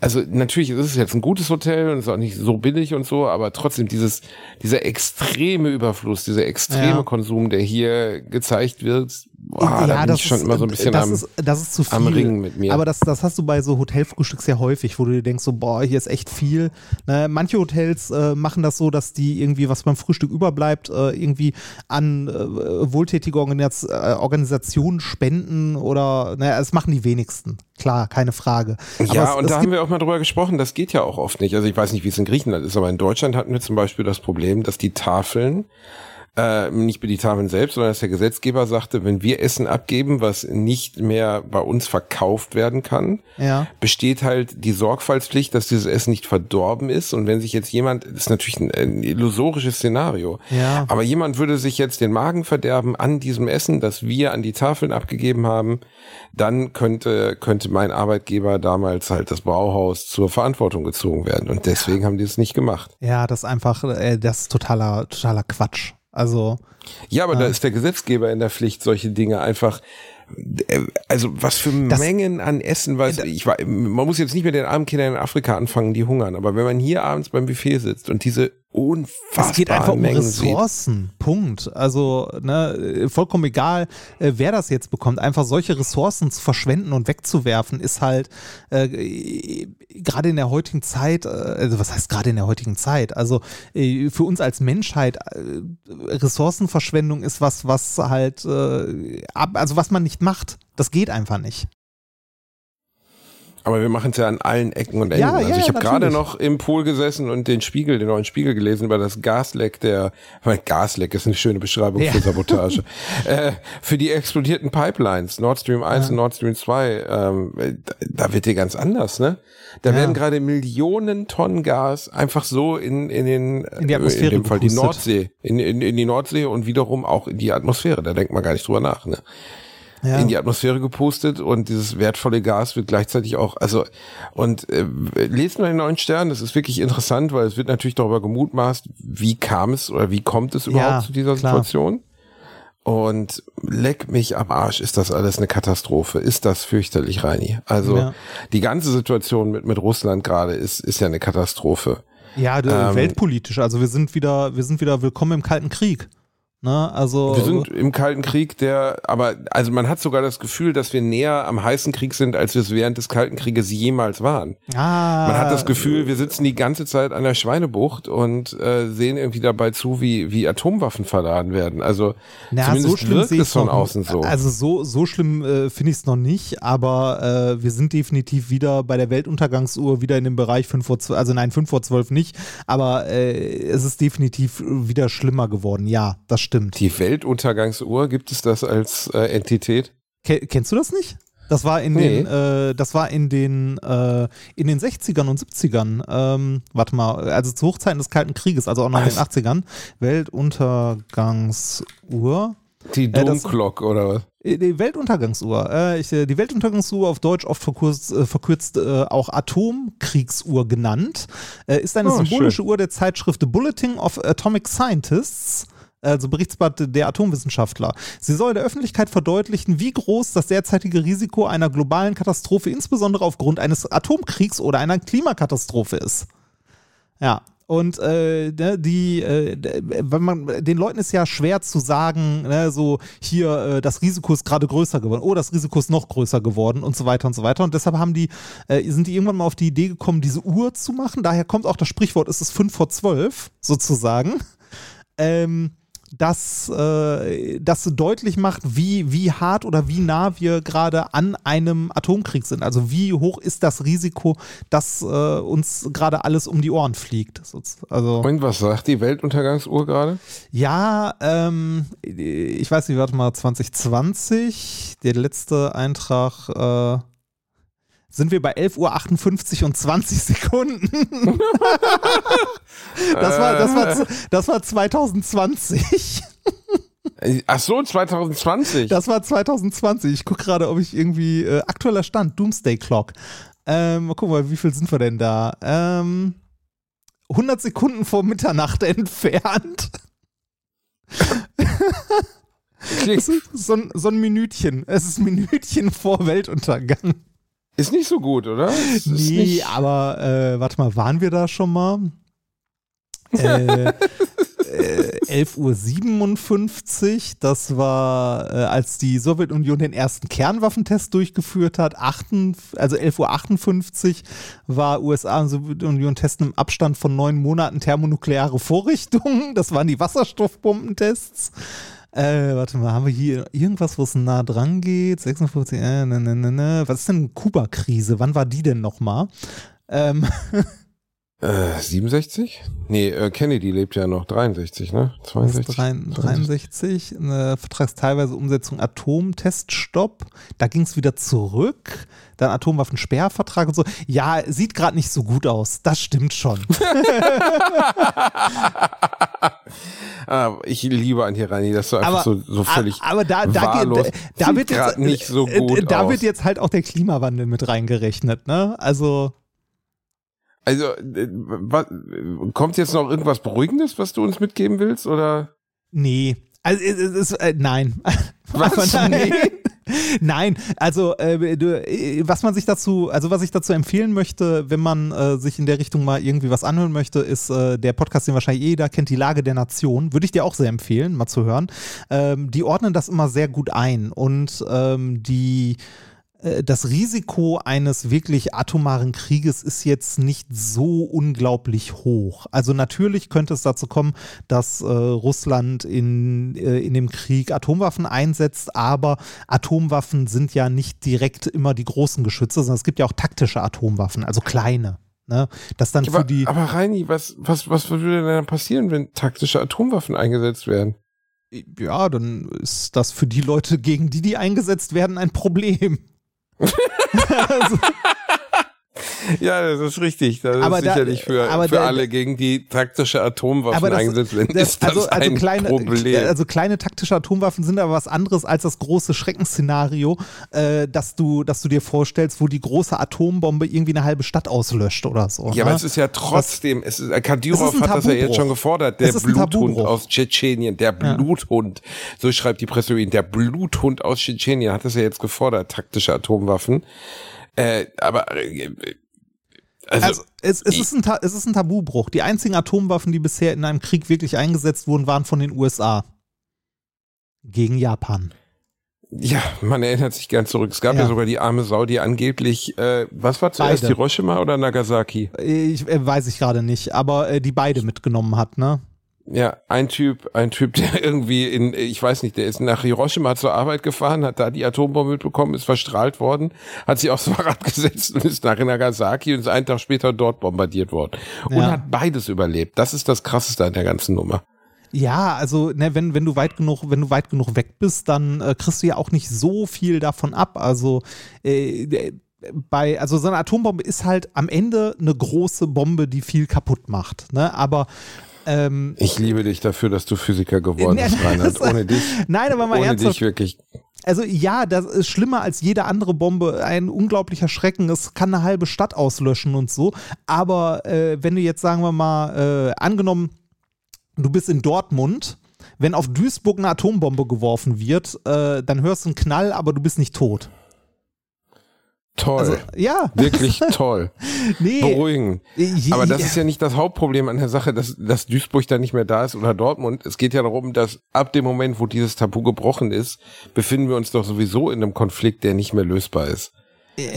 also natürlich ist es jetzt ein gutes Hotel und ist auch nicht so billig und so, aber trotzdem dieses, dieser extreme Überfluss, dieser extreme Ja. Konsum, der hier gezeigt wird, boah, da bin ich schon ist, immer so ein bisschen das am, ist, das ist zu viel. am Ringen mit mir. Aber das, das hast du bei so Hotelfrühstücks ja häufig, wo du dir denkst, so, boah, hier ist echt viel. Ne, manche Hotels äh, machen das so, dass die irgendwie, was beim Frühstück überbleibt, äh, irgendwie an äh, wohltätige äh, Organisationen spenden oder, naja, das machen die wenigsten. Klar, keine Frage. Ja, es, und es da haben wir auch mal drüber gesprochen, das geht ja auch oft nicht. Also ich weiß nicht, wie es in Griechenland ist, aber in Deutschland hatten wir zum Beispiel das Problem, dass die Tafeln, äh, nicht die Tafeln selbst, sondern dass der Gesetzgeber sagte, wenn wir Essen abgeben, was nicht mehr bei uns verkauft werden kann, ja. besteht halt die Sorgfaltspflicht, dass dieses Essen nicht verdorben ist. Und wenn sich jetzt jemand, das ist natürlich ein, ein illusorisches Szenario, Ja. aber jemand würde sich jetzt den Magen verderben an diesem Essen, das wir an die Tafeln abgegeben haben, dann könnte, könnte mein Arbeitgeber damals halt das Brauhaus zur Verantwortung gezogen werden. Und deswegen haben die es nicht gemacht. Ja, das ist einfach, äh, das ist totaler, totaler Quatsch. Also, Ja, aber da ist der Gesetzgeber in der Pflicht, solche Dinge einfach äh, also was für Mengen an Essen, was ich war, man muss jetzt nicht mit den armen Kindern in Afrika anfangen, die hungern, aber wenn man hier abends beim Buffet sitzt und diese unfassbaren Es geht einfach um sieht, Ressourcen. Punkt. Also, ne, vollkommen egal, äh, wer das jetzt bekommt. Einfach solche Ressourcen zu verschwenden und wegzuwerfen, ist halt äh, gerade in der heutigen Zeit, äh, also was heißt gerade in der heutigen Zeit? Also äh, für uns als Menschheit, äh, Ressourcenverschwendung ist was, was halt, äh, also was man nicht macht. Das geht einfach nicht. Aber wir machen es ja an allen Ecken und Enden. Ja, also ja, ich habe gerade noch im Pool gesessen und den Spiegel, den neuen Spiegel gelesen über das Gasleck der, weil Gasleck ist eine schöne Beschreibung Ja. für Sabotage, *laughs* äh, für die explodierten Pipelines, Nord Stream 1 und Nord Stream 2, ähm, da, wird dir ganz anders, ne? Da werden gerade Millionen Tonnen Gas einfach so in, in den, In die Atmosphäre in dem Fall die. Nordsee, in, in, in die Nordsee und wiederum auch in die Atmosphäre, da denkt man gar nicht drüber nach, ne? Ja. in die Atmosphäre gepustet und dieses wertvolle Gas wird gleichzeitig auch, also und äh, lest mal den neuen Stern, das ist wirklich interessant, weil es wird natürlich darüber gemutmaßt, wie kam es oder wie kommt es überhaupt Ja, zu dieser klar. Situation. Und leck mich am Arsch, ist das alles eine Katastrophe? Ist das fürchterlich, Reini? Also Ja. die ganze Situation mit, mit Russland gerade ist, ist ja eine Katastrophe. Ja, Ähm, weltpolitisch. Also wir sind wieder, wir sind wieder willkommen im Kalten Krieg. Ne, also wir sind im Kalten Krieg, der, aber also man hat sogar das Gefühl, dass wir näher am heißen Krieg sind, als wir es während des Kalten Krieges jemals waren. ah, Man hat das Gefühl, wir sitzen die ganze Zeit an der Schweinebucht und äh, sehen irgendwie dabei zu, wie, wie Atomwaffen verladen werden. Also Na, zumindest so schlimm wirkt es von noch- außen so. Also so, so schlimm äh, finde ich es noch nicht, aber äh, wir sind definitiv wieder bei der Weltuntergangsuhr wieder in dem Bereich 5 vor 12, also nein, 5 vor 12 nicht, aber äh, es ist definitiv wieder schlimmer geworden. Ja, das stimmt. Die Weltuntergangsuhr, gibt es das als äh, Entität? Ke kennst du das nicht? Das war in Nee. den, äh, das war in den, äh, in den 60ern und 70ern. Ähm, warte mal, also zu Hochzeiten des Kalten Krieges, also auch noch in den Was? 80ern. Weltuntergangsuhr. Die Äh, Domglock oder was? Äh, Die Weltuntergangsuhr. Äh, ich, äh, die Weltuntergangsuhr auf Deutsch oft verkürzt, äh, verkürzt äh, auch Atomkriegsuhr genannt, äh, ist eine Oh, symbolische Uhr der Zeitschrift The Bulletin of Atomic Scientists. Also Berichtsblatt der Atomwissenschaftler. Sie soll der Öffentlichkeit verdeutlichen, wie groß das derzeitige Risiko einer globalen Katastrophe, insbesondere aufgrund eines Atomkriegs oder einer Klimakatastrophe ist. Ja. Und äh, ne, die, äh, wenn man, den Leuten ist ja schwer zu sagen, ne, so hier, äh, das Risiko ist gerade größer geworden, oh, das Risiko ist noch größer geworden und so weiter und so weiter. Und deshalb haben die, äh, sind die irgendwann mal auf die Idee gekommen, diese Uhr zu machen. Daher kommt auch das Sprichwort, es ist fünf vor zwölf, sozusagen. Ähm, das, äh, das deutlich macht, wie, wie hart oder wie nah wir gerade an einem Atomkrieg sind. Also wie hoch ist das Risiko, dass äh, uns gerade alles um die Ohren fliegt. Also Und was sagt die Weltuntergangsuhr gerade? ja, ähm, ich weiß nicht, warte mal, 2020, der letzte Eintrag, äh, sind wir bei 11.58 Uhr und 20 Sekunden. *laughs* das, war, das, war, das war 2020. Äh, Ach so, 2020. Das war 2020. Ich gucke gerade, ob ich irgendwie äh, aktueller Stand, Doomsday Clock. Ähm, mal gucken, mal, wie viel sind wir denn da? Ähm, 100 Sekunden vor Mitternacht *laughs* entfernt. So ein, so ein Minütchen. Es ist ein Minütchen vor Weltuntergang. Ist nicht so gut, oder? Ist Nee, nicht, aber äh, warte mal, waren wir da schon mal? Äh, äh, 11.57 Uhr, das war, äh, als die Sowjetunion den ersten Kernwaffentest durchgeführt hat. 8, also 11.58 Uhr war USA und Sowjetunion testen im Abstand von neun Monaten thermonukleare Vorrichtungen. Das waren die Wasserstoffbombentests. Äh, warte mal, haben wir hier irgendwas, wo es nah dran geht? 56, äh, ne, ne, ne, ne. Was ist denn Kuba-Krise? Wann war die denn nochmal? Ähm, *laughs* äh, 67? Nee, äh, Kennedy lebt ja noch 63, ne? 62? 63, eine vertragsteilweise Umsetzung Atomteststopp. Da ging es wieder zurück. Dann Atomwaffensperrvertrag und so. Ja, sieht gerade nicht so gut aus. Das stimmt schon. *laughs* *laughs* ah, ich liebe an Rani, dass du einfach Aber, so, so völlig aber da, da, wahllos. geht, da Sieht wird jetzt, nicht so äh, gut Da aus. wird jetzt halt auch der Klimawandel mit reingerechnet, ne? Also. Also, äh, was, kommt jetzt noch irgendwas Beruhigendes, was du uns mitgeben willst, oder? Nee. Also es ist, äh, nein. *laughs* Was? Nein. *laughs* Nein, also äh, du, äh, was man sich dazu, also was ich dazu empfehlen möchte, wenn man äh, sich in der Richtung mal irgendwie was anhören möchte, ist äh, der Podcast, den wahrscheinlich jeder kennt, die Lage der Nation. Würde ich dir auch sehr empfehlen, mal zu hören. Ähm, die ordnen das immer sehr gut ein und ähm, die das Risiko eines wirklich atomaren Krieges ist jetzt nicht so unglaublich hoch. Also natürlich könnte es dazu kommen, dass äh, Russland in, äh, in dem Krieg Atomwaffen einsetzt, aber Atomwaffen sind ja nicht direkt immer die großen Geschütze, sondern es gibt ja auch taktische Atomwaffen, also kleine. Ne? Das dann Aber, für die. aber Reini, was, was, was würde denn dann passieren, wenn taktische Atomwaffen eingesetzt werden? Ja, dann ist das für die Leute, gegen die die eingesetzt werden, ein Problem. *laughs* *laughs* also, *laughs* Ja, das ist richtig. Das Aber ist da- sicherlich für, für da- alle, gegen die taktische Atomwaffen das- eingesetzt werden, Das, *laughs* ist das also, also, ein kleine, Problem. also kleine taktische Atomwaffen sind aber was anderes als das große Schreckensszenario, äh, dass, du, dass du dir vorstellst, wo die große Atombombe irgendwie eine halbe Stadt auslöscht oder so. ja, ne? aber es ist ja trotzdem, es ist, Es Kadyrov ist ein hat das ja jetzt schon gefordert, der Es ist Bluthund aus Tschetschenien, der Ja. Bluthund, so schreibt die Presse über ihn, der Bluthund aus Tschetschenien hat das ja jetzt gefordert, taktische Atomwaffen. Äh, aber äh, also, Also, es, es, ist ein, Ta- es ist ein Tabubruch. Die einzigen Atomwaffen, die bisher in einem Krieg wirklich eingesetzt wurden, waren von den USA. gegen Japan. Ja, man erinnert sich gern zurück. Es gab ja, Ja. sogar die arme Sau, die angeblich, äh, was war zuerst, Beide. Hiroshima oder Nagasaki? Ich äh, weiß ich gerade nicht, aber äh, die beide mitgenommen hat, ne? Ja, ein Typ, ein Typ, *laughs* der irgendwie in, ich weiß nicht, der ist nach Hiroshima zur Arbeit gefahren, hat da die Atombombe mitbekommen, ist verstrahlt worden, hat sich aufs *laughs* Fahrrad gesetzt und ist nach Nagasaki und ist einen Tag später dort bombardiert worden. Und Ja. hat beides überlebt. Das ist das Krasseste an der ganzen Nummer. Ja, also ne, wenn, wenn du weit genug, wenn du weit genug weg bist, dann äh, kriegst du ja auch nicht so viel davon ab. Also äh, äh, bei, also so eine Atombombe ist halt am Ende eine große Bombe, die viel kaputt macht. Ne? Aber ähm, Ich liebe dich dafür, dass du Physiker geworden bist, *laughs* Reinhard. das- Ohne dich, nein, aber mal ohne ernsthaft. dich wirklich. Also ja, das ist schlimmer als jede andere Bombe, ein unglaublicher Schrecken. Es kann eine halbe Stadt auslöschen und so. Aber äh, wenn du jetzt, sagen wir mal, äh, angenommen, du bist in Dortmund, wenn auf Duisburg eine Atombombe geworfen wird, äh, dann hörst du einen Knall, aber du bist nicht tot. Toll. Also, ja, wirklich *laughs* toll. nee. Beruhigen. Je- Aber das ist ja nicht das Hauptproblem an der Sache, dass, dass Duisburg da nicht mehr da ist oder Dortmund. Es geht ja darum, dass ab dem Moment, wo dieses Tabu gebrochen ist, befinden wir uns doch sowieso in einem Konflikt, der nicht mehr lösbar ist.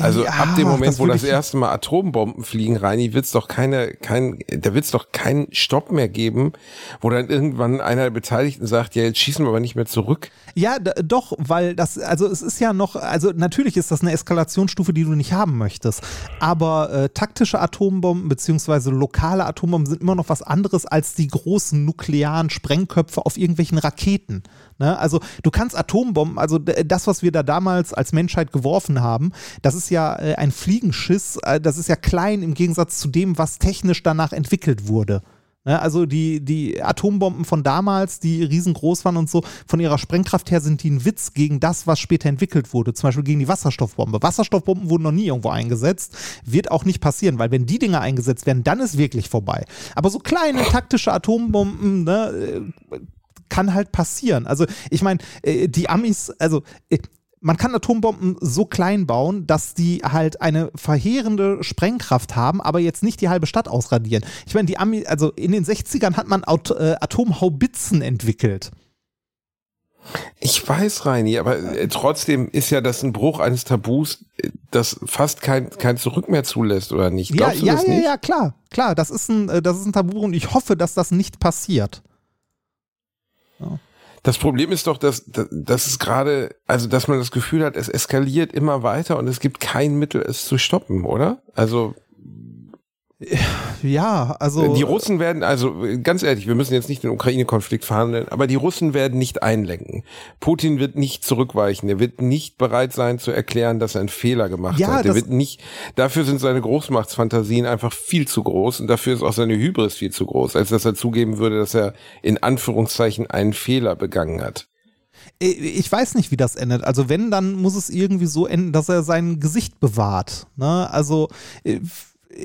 Also Ja, ab dem Moment, das wo das erste Mal Atombomben fliegen, Reini, wird's doch keine, kein, da wird's doch keinen Stopp mehr geben, wo dann irgendwann einer der Beteiligten sagt, ja, jetzt schießen wir aber nicht mehr zurück. Ja, doch, weil das, also es ist ja noch, also natürlich ist das eine Eskalationsstufe, die du nicht haben möchtest. Aber äh, taktische Atombomben beziehungsweise lokale Atombomben sind immer noch was anderes als die großen nuklearen Sprengköpfe auf irgendwelchen Raketen. Ne? Also du kannst Atombomben, also das, was wir da damals als Menschheit geworfen haben, das ist ja äh, ein Fliegenschiss, äh, das ist ja klein im Gegensatz zu dem, was technisch danach entwickelt wurde. Ne, also die, die Atombomben von damals, die riesengroß waren und so, von ihrer Sprengkraft her sind die ein Witz gegen das, was später entwickelt wurde. Zum Beispiel gegen die Wasserstoffbombe. Wasserstoffbomben wurden noch nie irgendwo eingesetzt. Wird auch nicht passieren, weil wenn die Dinger eingesetzt werden, dann ist wirklich vorbei. Aber so kleine taktische Atombomben, ne, äh, kann halt passieren. Also ich meine, äh, die Amis, also äh, man kann Atombomben so klein bauen, dass die halt eine verheerende Sprengkraft haben, aber jetzt nicht die halbe Stadt ausradieren. Ich meine, die Ami, also in den 60ern hat man Aut äh, Atomhaubitzen entwickelt. Ich weiß, Reini, aber äh, trotzdem ist ja das ein Bruch eines Tabus, äh, das fast kein, kein Zurück mehr zulässt, oder nicht? Ja, Glaubst du ja, das ja, nicht? ja, klar, klar, das ist ein, das ist ein Tabu und ich hoffe, dass das nicht passiert. Das Problem ist doch, dass, dass, es gerade, also dass man das Gefühl hat, es eskaliert immer weiter und es gibt kein Mittel, es zu stoppen, oder? Also Ja, also die Russen werden, also ganz ehrlich, wir müssen jetzt nicht den Ukraine-Konflikt verhandeln, aber die Russen werden nicht einlenken. Putin wird nicht zurückweichen. Er wird nicht bereit sein zu erklären, dass er einen Fehler gemacht Ja, hat. Er wird nicht, dafür sind seine Großmachtsfantasien einfach viel zu groß und dafür ist auch seine Hybris viel zu groß, als dass er zugeben würde, dass er in Anführungszeichen einen Fehler begangen hat. Äh, ich weiß nicht, wie das endet. Also wenn, dann muss es irgendwie so enden, dass er sein Gesicht bewahrt. Ne? Also äh,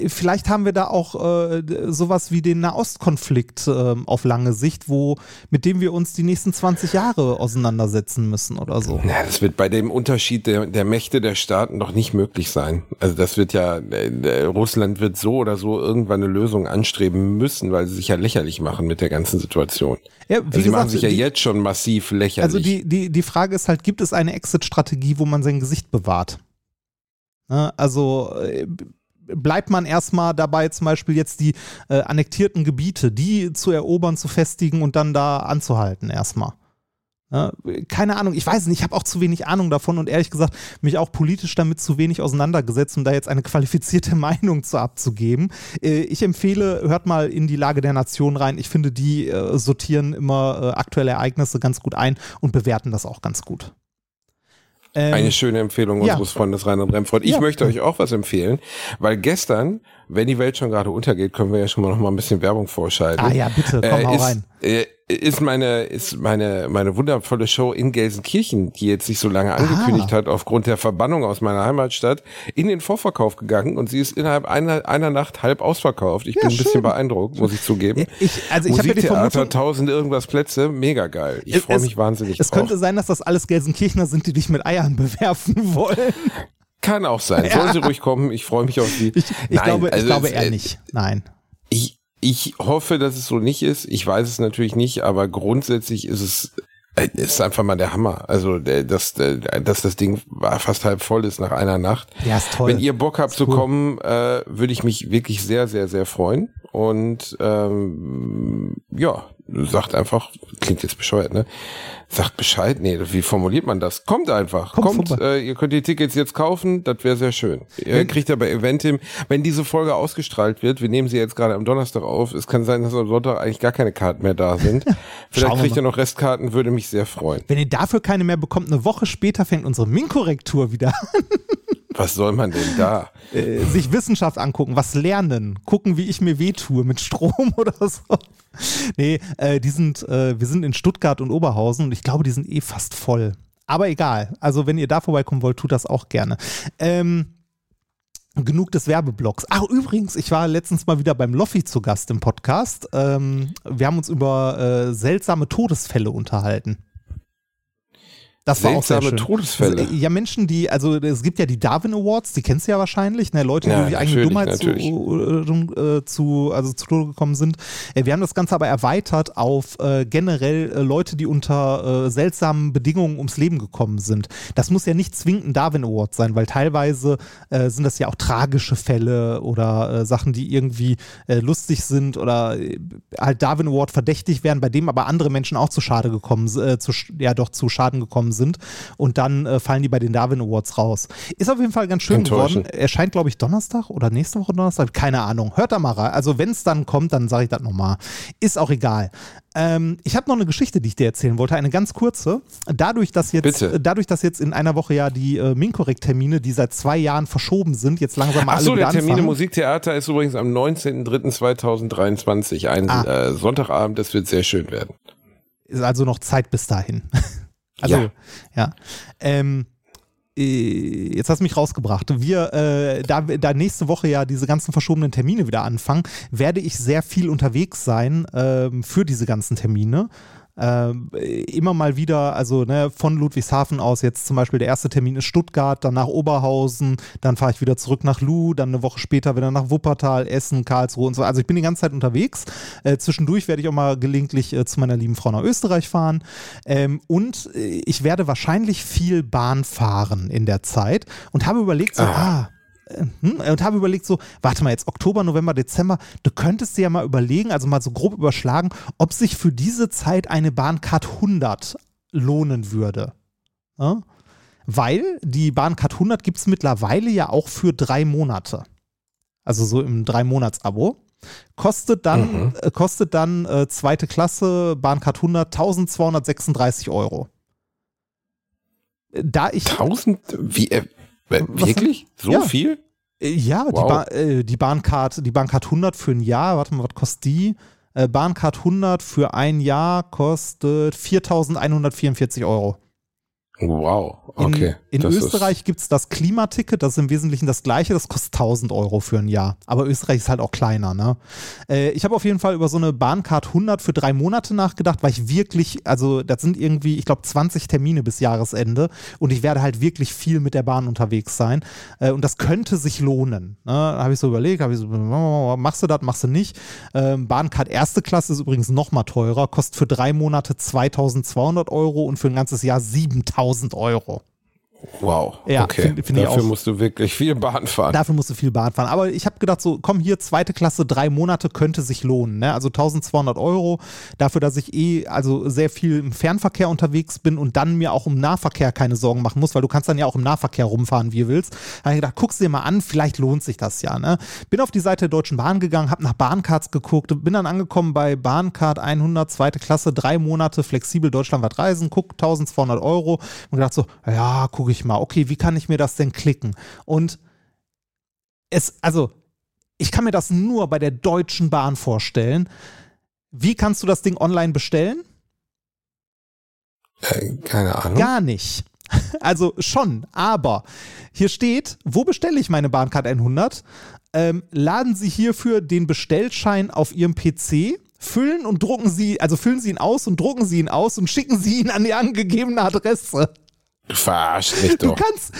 vielleicht haben wir da auch äh, sowas wie den Nahostkonflikt ähm, auf lange Sicht, wo mit dem wir uns die nächsten 20 Jahre auseinandersetzen müssen oder so. Ja, das wird bei dem Unterschied der, der Mächte der Staaten doch nicht möglich sein. Also das wird ja, äh, äh, Russland wird so oder so irgendwann eine Lösung anstreben müssen, weil sie sich ja lächerlich machen mit der ganzen Situation. Ja, wie Also sie machen gesagt, sich ja die- jetzt schon massiv lächerlich. Also die, die, die Frage ist halt, gibt es eine Exit-Strategie, wo man sein Gesicht bewahrt? Ne? Also äh, bleibt man erstmal dabei, zum Beispiel jetzt die äh, annektierten Gebiete, die zu erobern, zu festigen und dann da anzuhalten erstmal. Ne? Keine Ahnung, ich weiß nicht, ich habe auch zu wenig Ahnung davon und ehrlich gesagt mich auch politisch damit zu wenig auseinandergesetzt, um da jetzt eine *laughs* qualifizierte Meinung zu abzugeben. Äh, ich empfehle, hört mal in die Lage der Nation rein. Ich finde, die äh, sortieren immer äh, aktuelle Ereignisse ganz gut ein und bewerten das auch ganz gut. Ähm, Eine schöne Empfehlung ja. unseres Freundes Reinhard Remford. Ich Ja. möchte euch auch was empfehlen, weil gestern, wenn die Welt schon gerade untergeht, können wir ja schon mal noch mal ein bisschen Werbung vorschalten. ah ja, bitte, komm, Äh, hau ist, rein. äh, ist meine ist meine meine wundervolle Show in Gelsenkirchen, die jetzt sich so lange angekündigt hat aufgrund der Verbannung aus meiner Heimatstadt, in den Vorverkauf gegangen und sie ist innerhalb einer, einer Nacht halb ausverkauft. Ich Ja, bin ein bisschen schön. beeindruckt, muss ich zugeben. Ich, also ich habe ja die Musiktheater, tausend irgendwas Plätze, mega geil. Ich freue mich wahnsinnig es drauf. könnte sein, dass das alles Gelsenkirchner sind, die dich mit Eiern *laughs* bewerfen wollen. Kann auch sein. Sollen sie ruhig kommen. Ich freue mich auf sie. Ich, ich glaube, ich also glaube es- eher äh, nicht. Nein. Ich, ich hoffe, dass es so nicht ist. Ich weiß es natürlich nicht, aber grundsätzlich ist es äh, ist einfach mal der Hammer. Also, dass, dass das Ding fast halb voll ist nach einer Nacht. Ja, ist toll. Wenn ihr Bock habt zu cool. kommen, äh, würde ich mich wirklich sehr, sehr, sehr freuen. Und ähm, ja, sagt einfach, klingt jetzt bescheuert, ne? Sagt Bescheid, nee, wie formuliert man das? Kommt einfach, Kommt kommt, äh, ihr könnt die Tickets jetzt kaufen, das wäre sehr schön. Ihr kriegt ja bei Eventim, wenn diese Folge ausgestrahlt wird, wir nehmen sie jetzt gerade am Donnerstag auf, es kann sein, dass am Sonntag eigentlich gar keine Karten mehr da sind. *laughs* Vielleicht kriegt ihr noch Restkarten, würde mich sehr freuen. Wenn ihr dafür keine mehr bekommt, eine Woche später fängt unsere Min-Korrektur wieder an. *laughs* Was soll man denn da? Äh, sich Wissenschaft angucken, was lernen, gucken, wie ich mir wehtue mit Strom *laughs* oder so. Nee, äh, die sind, äh, wir sind in Stuttgart und Oberhausen und ich glaube, die sind eh fast voll. Aber egal. Also, wenn ihr da vorbeikommen wollt, tut das auch gerne. Ähm, genug des Werbeblocks. Ach, übrigens, ich war letztens mal wieder beim Loffi zu Gast im Podcast. Ähm, wir haben uns über äh, seltsame Todesfälle unterhalten. Das war auch sehr Seltsame schön. Todesfälle. Ja, Menschen, die, also es gibt ja die Darwin Awards, die kennst du ja wahrscheinlich, ne? Leute, Ja, die durch eigene natürlich, Dummheit zu, äh, zu, also zu Tode gekommen sind. Äh, wir haben das Ganze aber erweitert auf äh, generell äh, Leute, die unter äh, seltsamen Bedingungen ums Leben gekommen sind. Das muss ja nicht zwingend ein Darwin Award sein, weil teilweise äh, sind das ja auch tragische Fälle oder äh, Sachen, die irgendwie äh, lustig sind oder äh, halt Darwin Award verdächtig werden, bei dem aber andere Menschen auch zu Schade gekommen, äh, zu, ja doch zu Schaden gekommen sind und dann äh, fallen die bei den Darwin Awards raus. Ist auf jeden Fall ganz schön geworden. Erscheint, glaube ich, Donnerstag oder nächste Woche Donnerstag. Keine Ahnung. Hört da mal rein. Also, wenn es dann kommt, dann sage ich das nochmal. Ist auch egal. Ähm, ich habe noch eine Geschichte, die ich dir erzählen wollte, eine ganz kurze. Dadurch, dass jetzt, Bitte. äh, dadurch, dass jetzt in einer Woche ja die äh, Minkorrekt-Termine, die seit zwei Jahren verschoben sind, jetzt langsam mal Ach alle so, wieder der Termin im. Musiktheater ist übrigens am 19.03.2023, ein Ah. äh, Sonntagabend, das wird sehr schön werden. Ist also noch Zeit bis dahin. *laughs* also, ja. Ja. Ähm, äh, jetzt hast du mich rausgebracht. Wir, äh, da, da nächste Woche ja diese ganzen verschobenen Termine wieder anfangen, werde ich sehr viel unterwegs sein ähm, für diese ganzen Termine. Ähm, immer mal wieder, also ne, von Ludwigshafen aus jetzt zum Beispiel der erste Termin ist Stuttgart, dann nach Oberhausen, dann fahre ich wieder zurück nach Lu, dann eine Woche später wieder nach Wuppertal, Essen, Karlsruhe und so. Also ich bin die ganze Zeit unterwegs. Äh, zwischendurch werde ich auch mal gelegentlich äh, zu meiner lieben Frau nach Österreich fahren. Ähm, und äh, ich werde wahrscheinlich viel Bahn fahren in der Zeit und habe überlegt, so, ah, äh, hm, und habe überlegt so, warte mal, jetzt Oktober, November, Dezember, du könntest dir ja mal überlegen, also mal so grob überschlagen, ob sich für diese Zeit eine Bahncard 100 lohnen würde. Ja? Weil die Bahncard 100 gibt es mittlerweile ja auch für drei Monate. Also so im Drei-Monats-Abo. Kostet dann, Mhm. äh, kostet dann äh, zweite Klasse Bahncard 100 1236 Euro. Äh, Da ich 1000? Wie, äh, wirklich? So Ja. viel? Äh, Ja, die, Wow. ba äh, die Bahncard, die Bahncard 100 für ein Jahr, warte mal, was kostet die? Äh, Bahncard 100 für ein Jahr kostet 4.144 Euro. Wow, In, okay. in ist- Österreich gibt es das Klimaticket, das ist im Wesentlichen das gleiche, das kostet 1000 Euro für ein Jahr. Aber Österreich ist halt auch kleiner. Ne? Äh, ich habe auf jeden Fall über so eine Bahncard 100 für drei Monate nachgedacht, weil ich wirklich, also das sind irgendwie, ich glaube, 20 Termine bis Jahresende und ich werde halt wirklich viel mit der Bahn unterwegs sein. Äh, und das könnte sich lohnen. Ne? Da habe ich so überlegt, habe ich so, machst du das, machst du nicht. Ähm, Bahncard erste Klasse ist übrigens noch mal teurer, kostet für drei Monate 2200 Euro und für ein ganzes Jahr 7000 Euro. Wow, Ja, okay. find- find Dafür musst du wirklich viel Bahn fahren. Dafür musst du viel Bahn fahren. Aber ich habe gedacht, so, komm hier, zweite Klasse, drei Monate könnte sich lohnen. Ne? Also 1200 Euro dafür, dass ich eh also sehr viel im Fernverkehr unterwegs bin und dann mir auch im Nahverkehr keine Sorgen machen muss, weil du kannst dann ja auch im Nahverkehr rumfahren, wie du willst. Da habe ich gedacht, guck's dir mal an, vielleicht lohnt sich das ja. Ne? Bin auf die Seite der Deutschen Bahn gegangen, habe nach Bahncards geguckt, bin dann angekommen bei Bahncard 100, zweite Klasse, drei Monate flexibel deutschlandweit reisen, guck 1200 Euro und gedacht so, ja, gucke ich mal, okay, wie kann ich mir das denn klicken? Und es, also, ich kann mir das nur bei der Deutschen Bahn vorstellen. Wie kannst du das Ding online bestellen? Äh, keine Ahnung. Gar nicht. *laughs* Also schon, aber hier steht, wo bestelle ich meine Bahncard 100? Ähm, laden Sie hierfür den Bestellschein auf Ihrem PC, füllen und drucken Sie, also füllen Sie ihn aus und drucken Sie ihn aus und schicken Sie ihn an die angegebene Adresse. Du verarschst mich Du doch. kannst,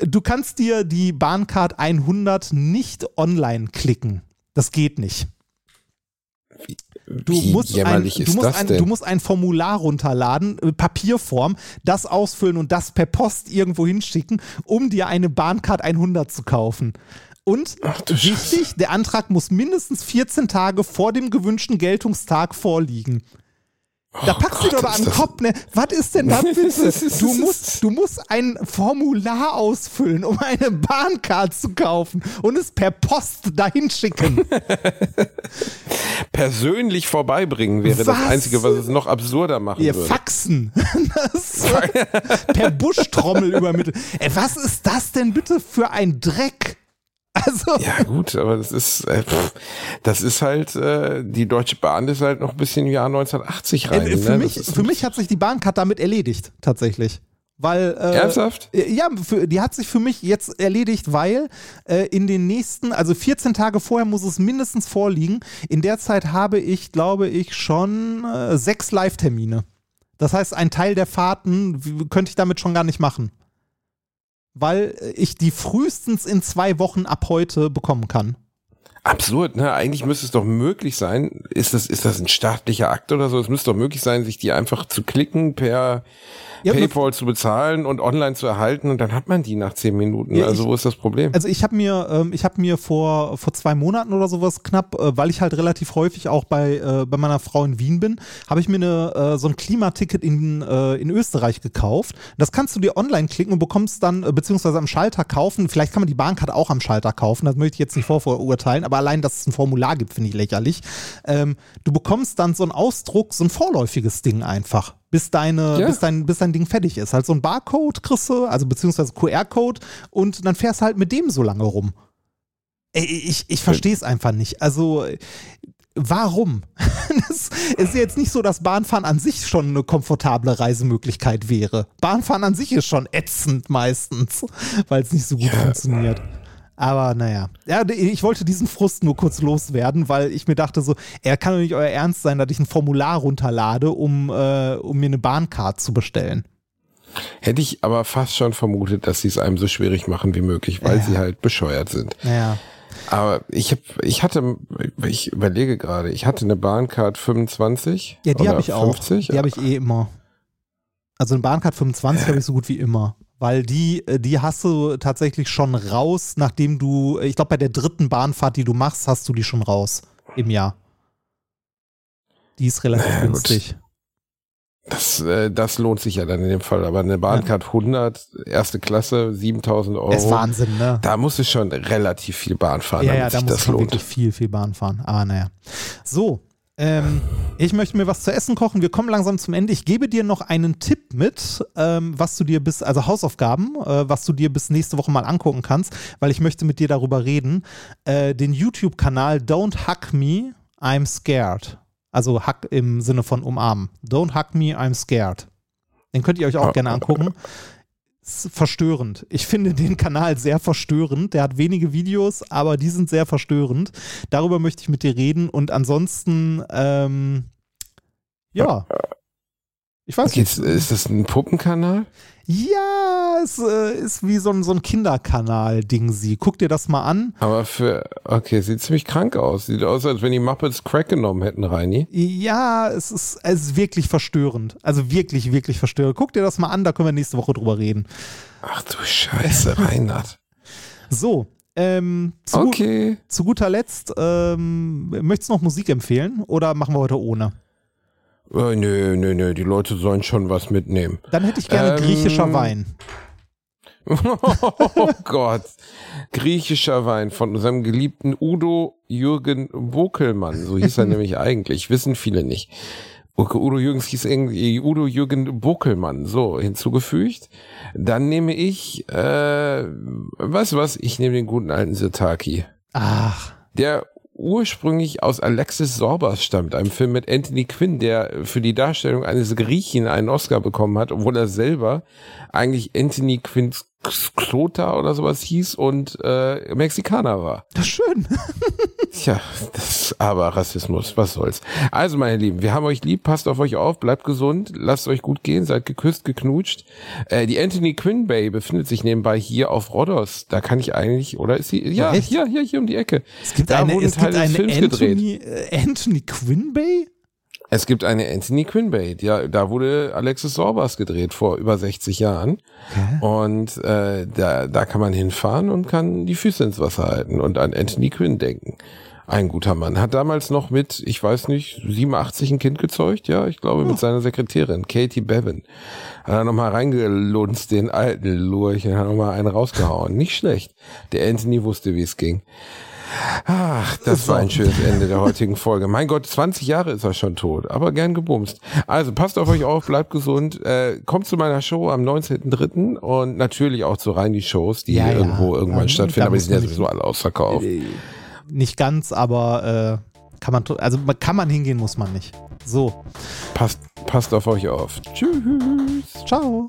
du kannst dir die Bahncard 100 nicht online klicken. Das geht nicht. Du Wie musst, ein, du, musst das ein, du musst ein Formular runterladen, äh, Papierform, das ausfüllen und das per Post irgendwo hinschicken, um dir eine Bahncard 100 zu kaufen. Und Ach du wichtig, der Antrag muss mindestens 14 Tage vor dem gewünschten Geltungstag vorliegen. Da packst du Oh Gott, dir aber ist an den das- Kopf, ne? Was ist denn da bitte? *laughs* Du musst, du musst ein Formular ausfüllen, um eine Bahncard zu kaufen und es per Post dahin schicken. *laughs* Persönlich vorbeibringen wäre das Was? Einzige, was es noch absurder machen Ihr würde. Faxen. *laughs* Das, per Buschtrommel übermittelt. Ey, was ist das denn bitte für ein Dreck? Also, Ja gut, aber das ist, äh, das ist halt, äh, die Deutsche Bahn ist halt noch ein bisschen im Jahr 1980 rein. äh, für, ne? mich, für mich hat sich die Bahncard damit erledigt, tatsächlich. Weil, äh, Ernsthaft? äh, Ja, für, die hat sich für mich jetzt erledigt, weil äh, in den nächsten, also 14 Tage vorher muss es mindestens vorliegen. In der Zeit habe ich, glaube ich, schon äh, sechs Live-Termine. Das heißt, ein Teil der Fahrten könnte ich damit schon gar nicht machen. Weil äh, ich die frühestens in zwei Wochen ab heute bekommen kann. Absurd, ne? Eigentlich müsste es doch möglich sein. Ist das, ist das ein staatlicher Akt oder so? Es müsste doch möglich sein, sich die einfach zu klicken, per Ja, PayPal zu bezahlen und online zu erhalten und dann hat man die nach zehn Minuten. Ja, also ich- wo ist das Problem? Also ich habe mir, ähm, ich habe mir vor, vor zwei Monaten oder sowas knapp, äh, weil ich halt relativ häufig auch bei, äh, bei meiner Frau in Wien bin, habe ich mir eine, äh, so ein Klimaticket in, äh, in Österreich gekauft. Das kannst du dir online klicken und bekommst dann, äh, beziehungsweise am Schalter kaufen. Vielleicht kann man die Bahnkarte auch am Schalter kaufen, das möchte ich jetzt nicht vorverurteilen, aber allein, dass es ein Formular gibt, finde ich lächerlich. Ähm, du bekommst dann so einen Ausdruck, so ein vorläufiges Ding einfach. Bis, deine, Ja. bis, dein, bis dein Ding fertig ist. Halt so ein Barcode kriegst du, also beziehungsweise QR-Code und dann fährst du halt mit dem so lange rum. Ey, Ich, ich verstehe es einfach nicht. Also, warum? *laughs* Es ist jetzt nicht so, dass Bahnfahren an sich schon eine komfortable Reisemöglichkeit wäre. Bahnfahren an sich ist schon ätzend meistens, *laughs* weil es nicht so gut funktioniert. Aber naja, ja, ich wollte diesen Frust nur kurz loswerden, weil ich mir dachte so, er kann doch nicht euer Ernst sein, dass ich ein Formular runterlade, um, äh, um mir eine Bahncard zu bestellen. Hätte ich aber fast schon vermutet, dass sie es einem so schwierig machen wie möglich, weil Ja. sie halt bescheuert sind. Naja. Aber ich hab, ich hatte, ich überlege gerade, ich hatte eine Bahncard 25. Ja, die habe ich auch. 50. Die habe ich eh immer. Also eine Bahncard 25 habe ich so gut wie immer. Weil die, äh, die hast du tatsächlich schon raus, nachdem du, ich glaube, bei der dritten Bahnfahrt, die du machst, hast du die schon raus im Jahr. Die ist relativ Naja, gut. günstig. Das, äh, das lohnt sich ja dann in dem Fall. Aber eine Bahncard 100, erste Klasse, 7000 Euro. ist Wahnsinn, ne? Da muss ich schon relativ viel Bahn fahren, ja, damit ja, da sich muss das lohnt. wirklich viel, viel Bahn fahren. Aber naja. So, ähm, ich möchte mir was zu essen kochen. Wir kommen langsam zum Ende. Ich gebe dir noch einen Tipp mit, ähm, was du dir bis, also Hausaufgaben, äh, was du dir bis nächste Woche mal angucken kannst, weil ich möchte mit dir darüber reden. Äh, den YouTube-Kanal Don't Hug Me, I'm Scared. Also Hug im Sinne von umarmen. Don't Hug Me, I'm Scared. Den könnt ihr euch auch gerne angucken. Verstörend. Ich finde den Kanal sehr verstörend. Der hat wenige Videos, aber die sind sehr verstörend. Darüber möchte ich mit dir reden. Und ansonsten, ähm, ja. Ich weiß Okay, nicht. ist, ist das ein Puppenkanal? Ja, es äh, ist wie so ein, so ein Kinderkanal-Ding sie. Guck dir das mal an. Aber für, okay, sieht ziemlich krank aus. Sieht aus, als wenn die Muppets Crack genommen hätten, Reini. Ja, es ist, es ist wirklich verstörend. Also wirklich, wirklich verstörend. Guck dir das mal an, da können wir nächste Woche drüber reden. Ach du Scheiße, *laughs* Reinhard. So, ähm, zu, Okay. zu guter Letzt, ähm, möchtest du noch Musik empfehlen oder machen wir heute ohne? Äh, nö, nö, nö, die Leute sollen schon was mitnehmen. Dann hätte ich gerne Ähm, griechischer Wein. *laughs* Oh Gott. Griechischer Wein von unserem geliebten Udo Jürgen Bokelmann. So hieß er *laughs* nämlich eigentlich. Wissen viele nicht. Udo Jürgens hieß irgendwie Udo Jürgen Bokelmann. So, hinzugefügt. Dann nehme ich, äh, du was? Ich nehme den guten alten Sirtaki. Ach, Der ursprünglich aus Alexis Sorbas stammt, einem Film mit Anthony Quinn, der für die Darstellung eines Griechen einen Oscar bekommen hat, obwohl er selber eigentlich Anthony Quinns Klota oder sowas hieß und äh, Mexikaner war. das ist schön. Tja, das ist aber Rassismus, was soll's. Also, meine Lieben, wir haben euch lieb, passt auf euch auf, bleibt gesund, lasst euch gut gehen, seid geküsst, geknutscht. Äh, die Anthony Quinn Bay befindet sich nebenbei hier auf Rhodos. Da kann ich eigentlich, oder ist sie? Ja, Echt? hier, hier, hier um die Ecke. Es gibt da eine, es gibt Teile des eine. Anthony, äh, Anthony Quinn Bay? Es gibt eine Anthony Quinn Bay. Ja, da wurde Alexis Sorbas gedreht vor über 60 Jahren. Und äh, da, da kann man hinfahren und kann die Füße ins Wasser halten und an Anthony Quinn denken. Ein guter Mann. Hat damals noch mit, ich weiß nicht, 87 ein Kind gezeugt, ja, ich glaube, mit seiner Sekretärin, Katie Bevan. Hat er nochmal reingelunzt, den alten Lurchen, hat nochmal einen rausgehauen. Nicht schlecht. Der Anthony wusste, wie es ging. Ach, das war ein schönes Ende der heutigen Folge. Mein Gott, 20 Jahre ist er schon tot, aber gern gebumst. Also passt auf euch auf, bleibt gesund. Äh, kommt zu meiner Show am 19.03. und natürlich auch zu rein die Shows, die Ja, hier ja. irgendwo irgendwann Ähm, stattfinden, aber die sind ja sowieso alle ausverkauft. Nicht ganz, aber äh, kann man, also kann man hingehen, muss man nicht. So, Passt, passt auf euch auf. Tschüss. ciao.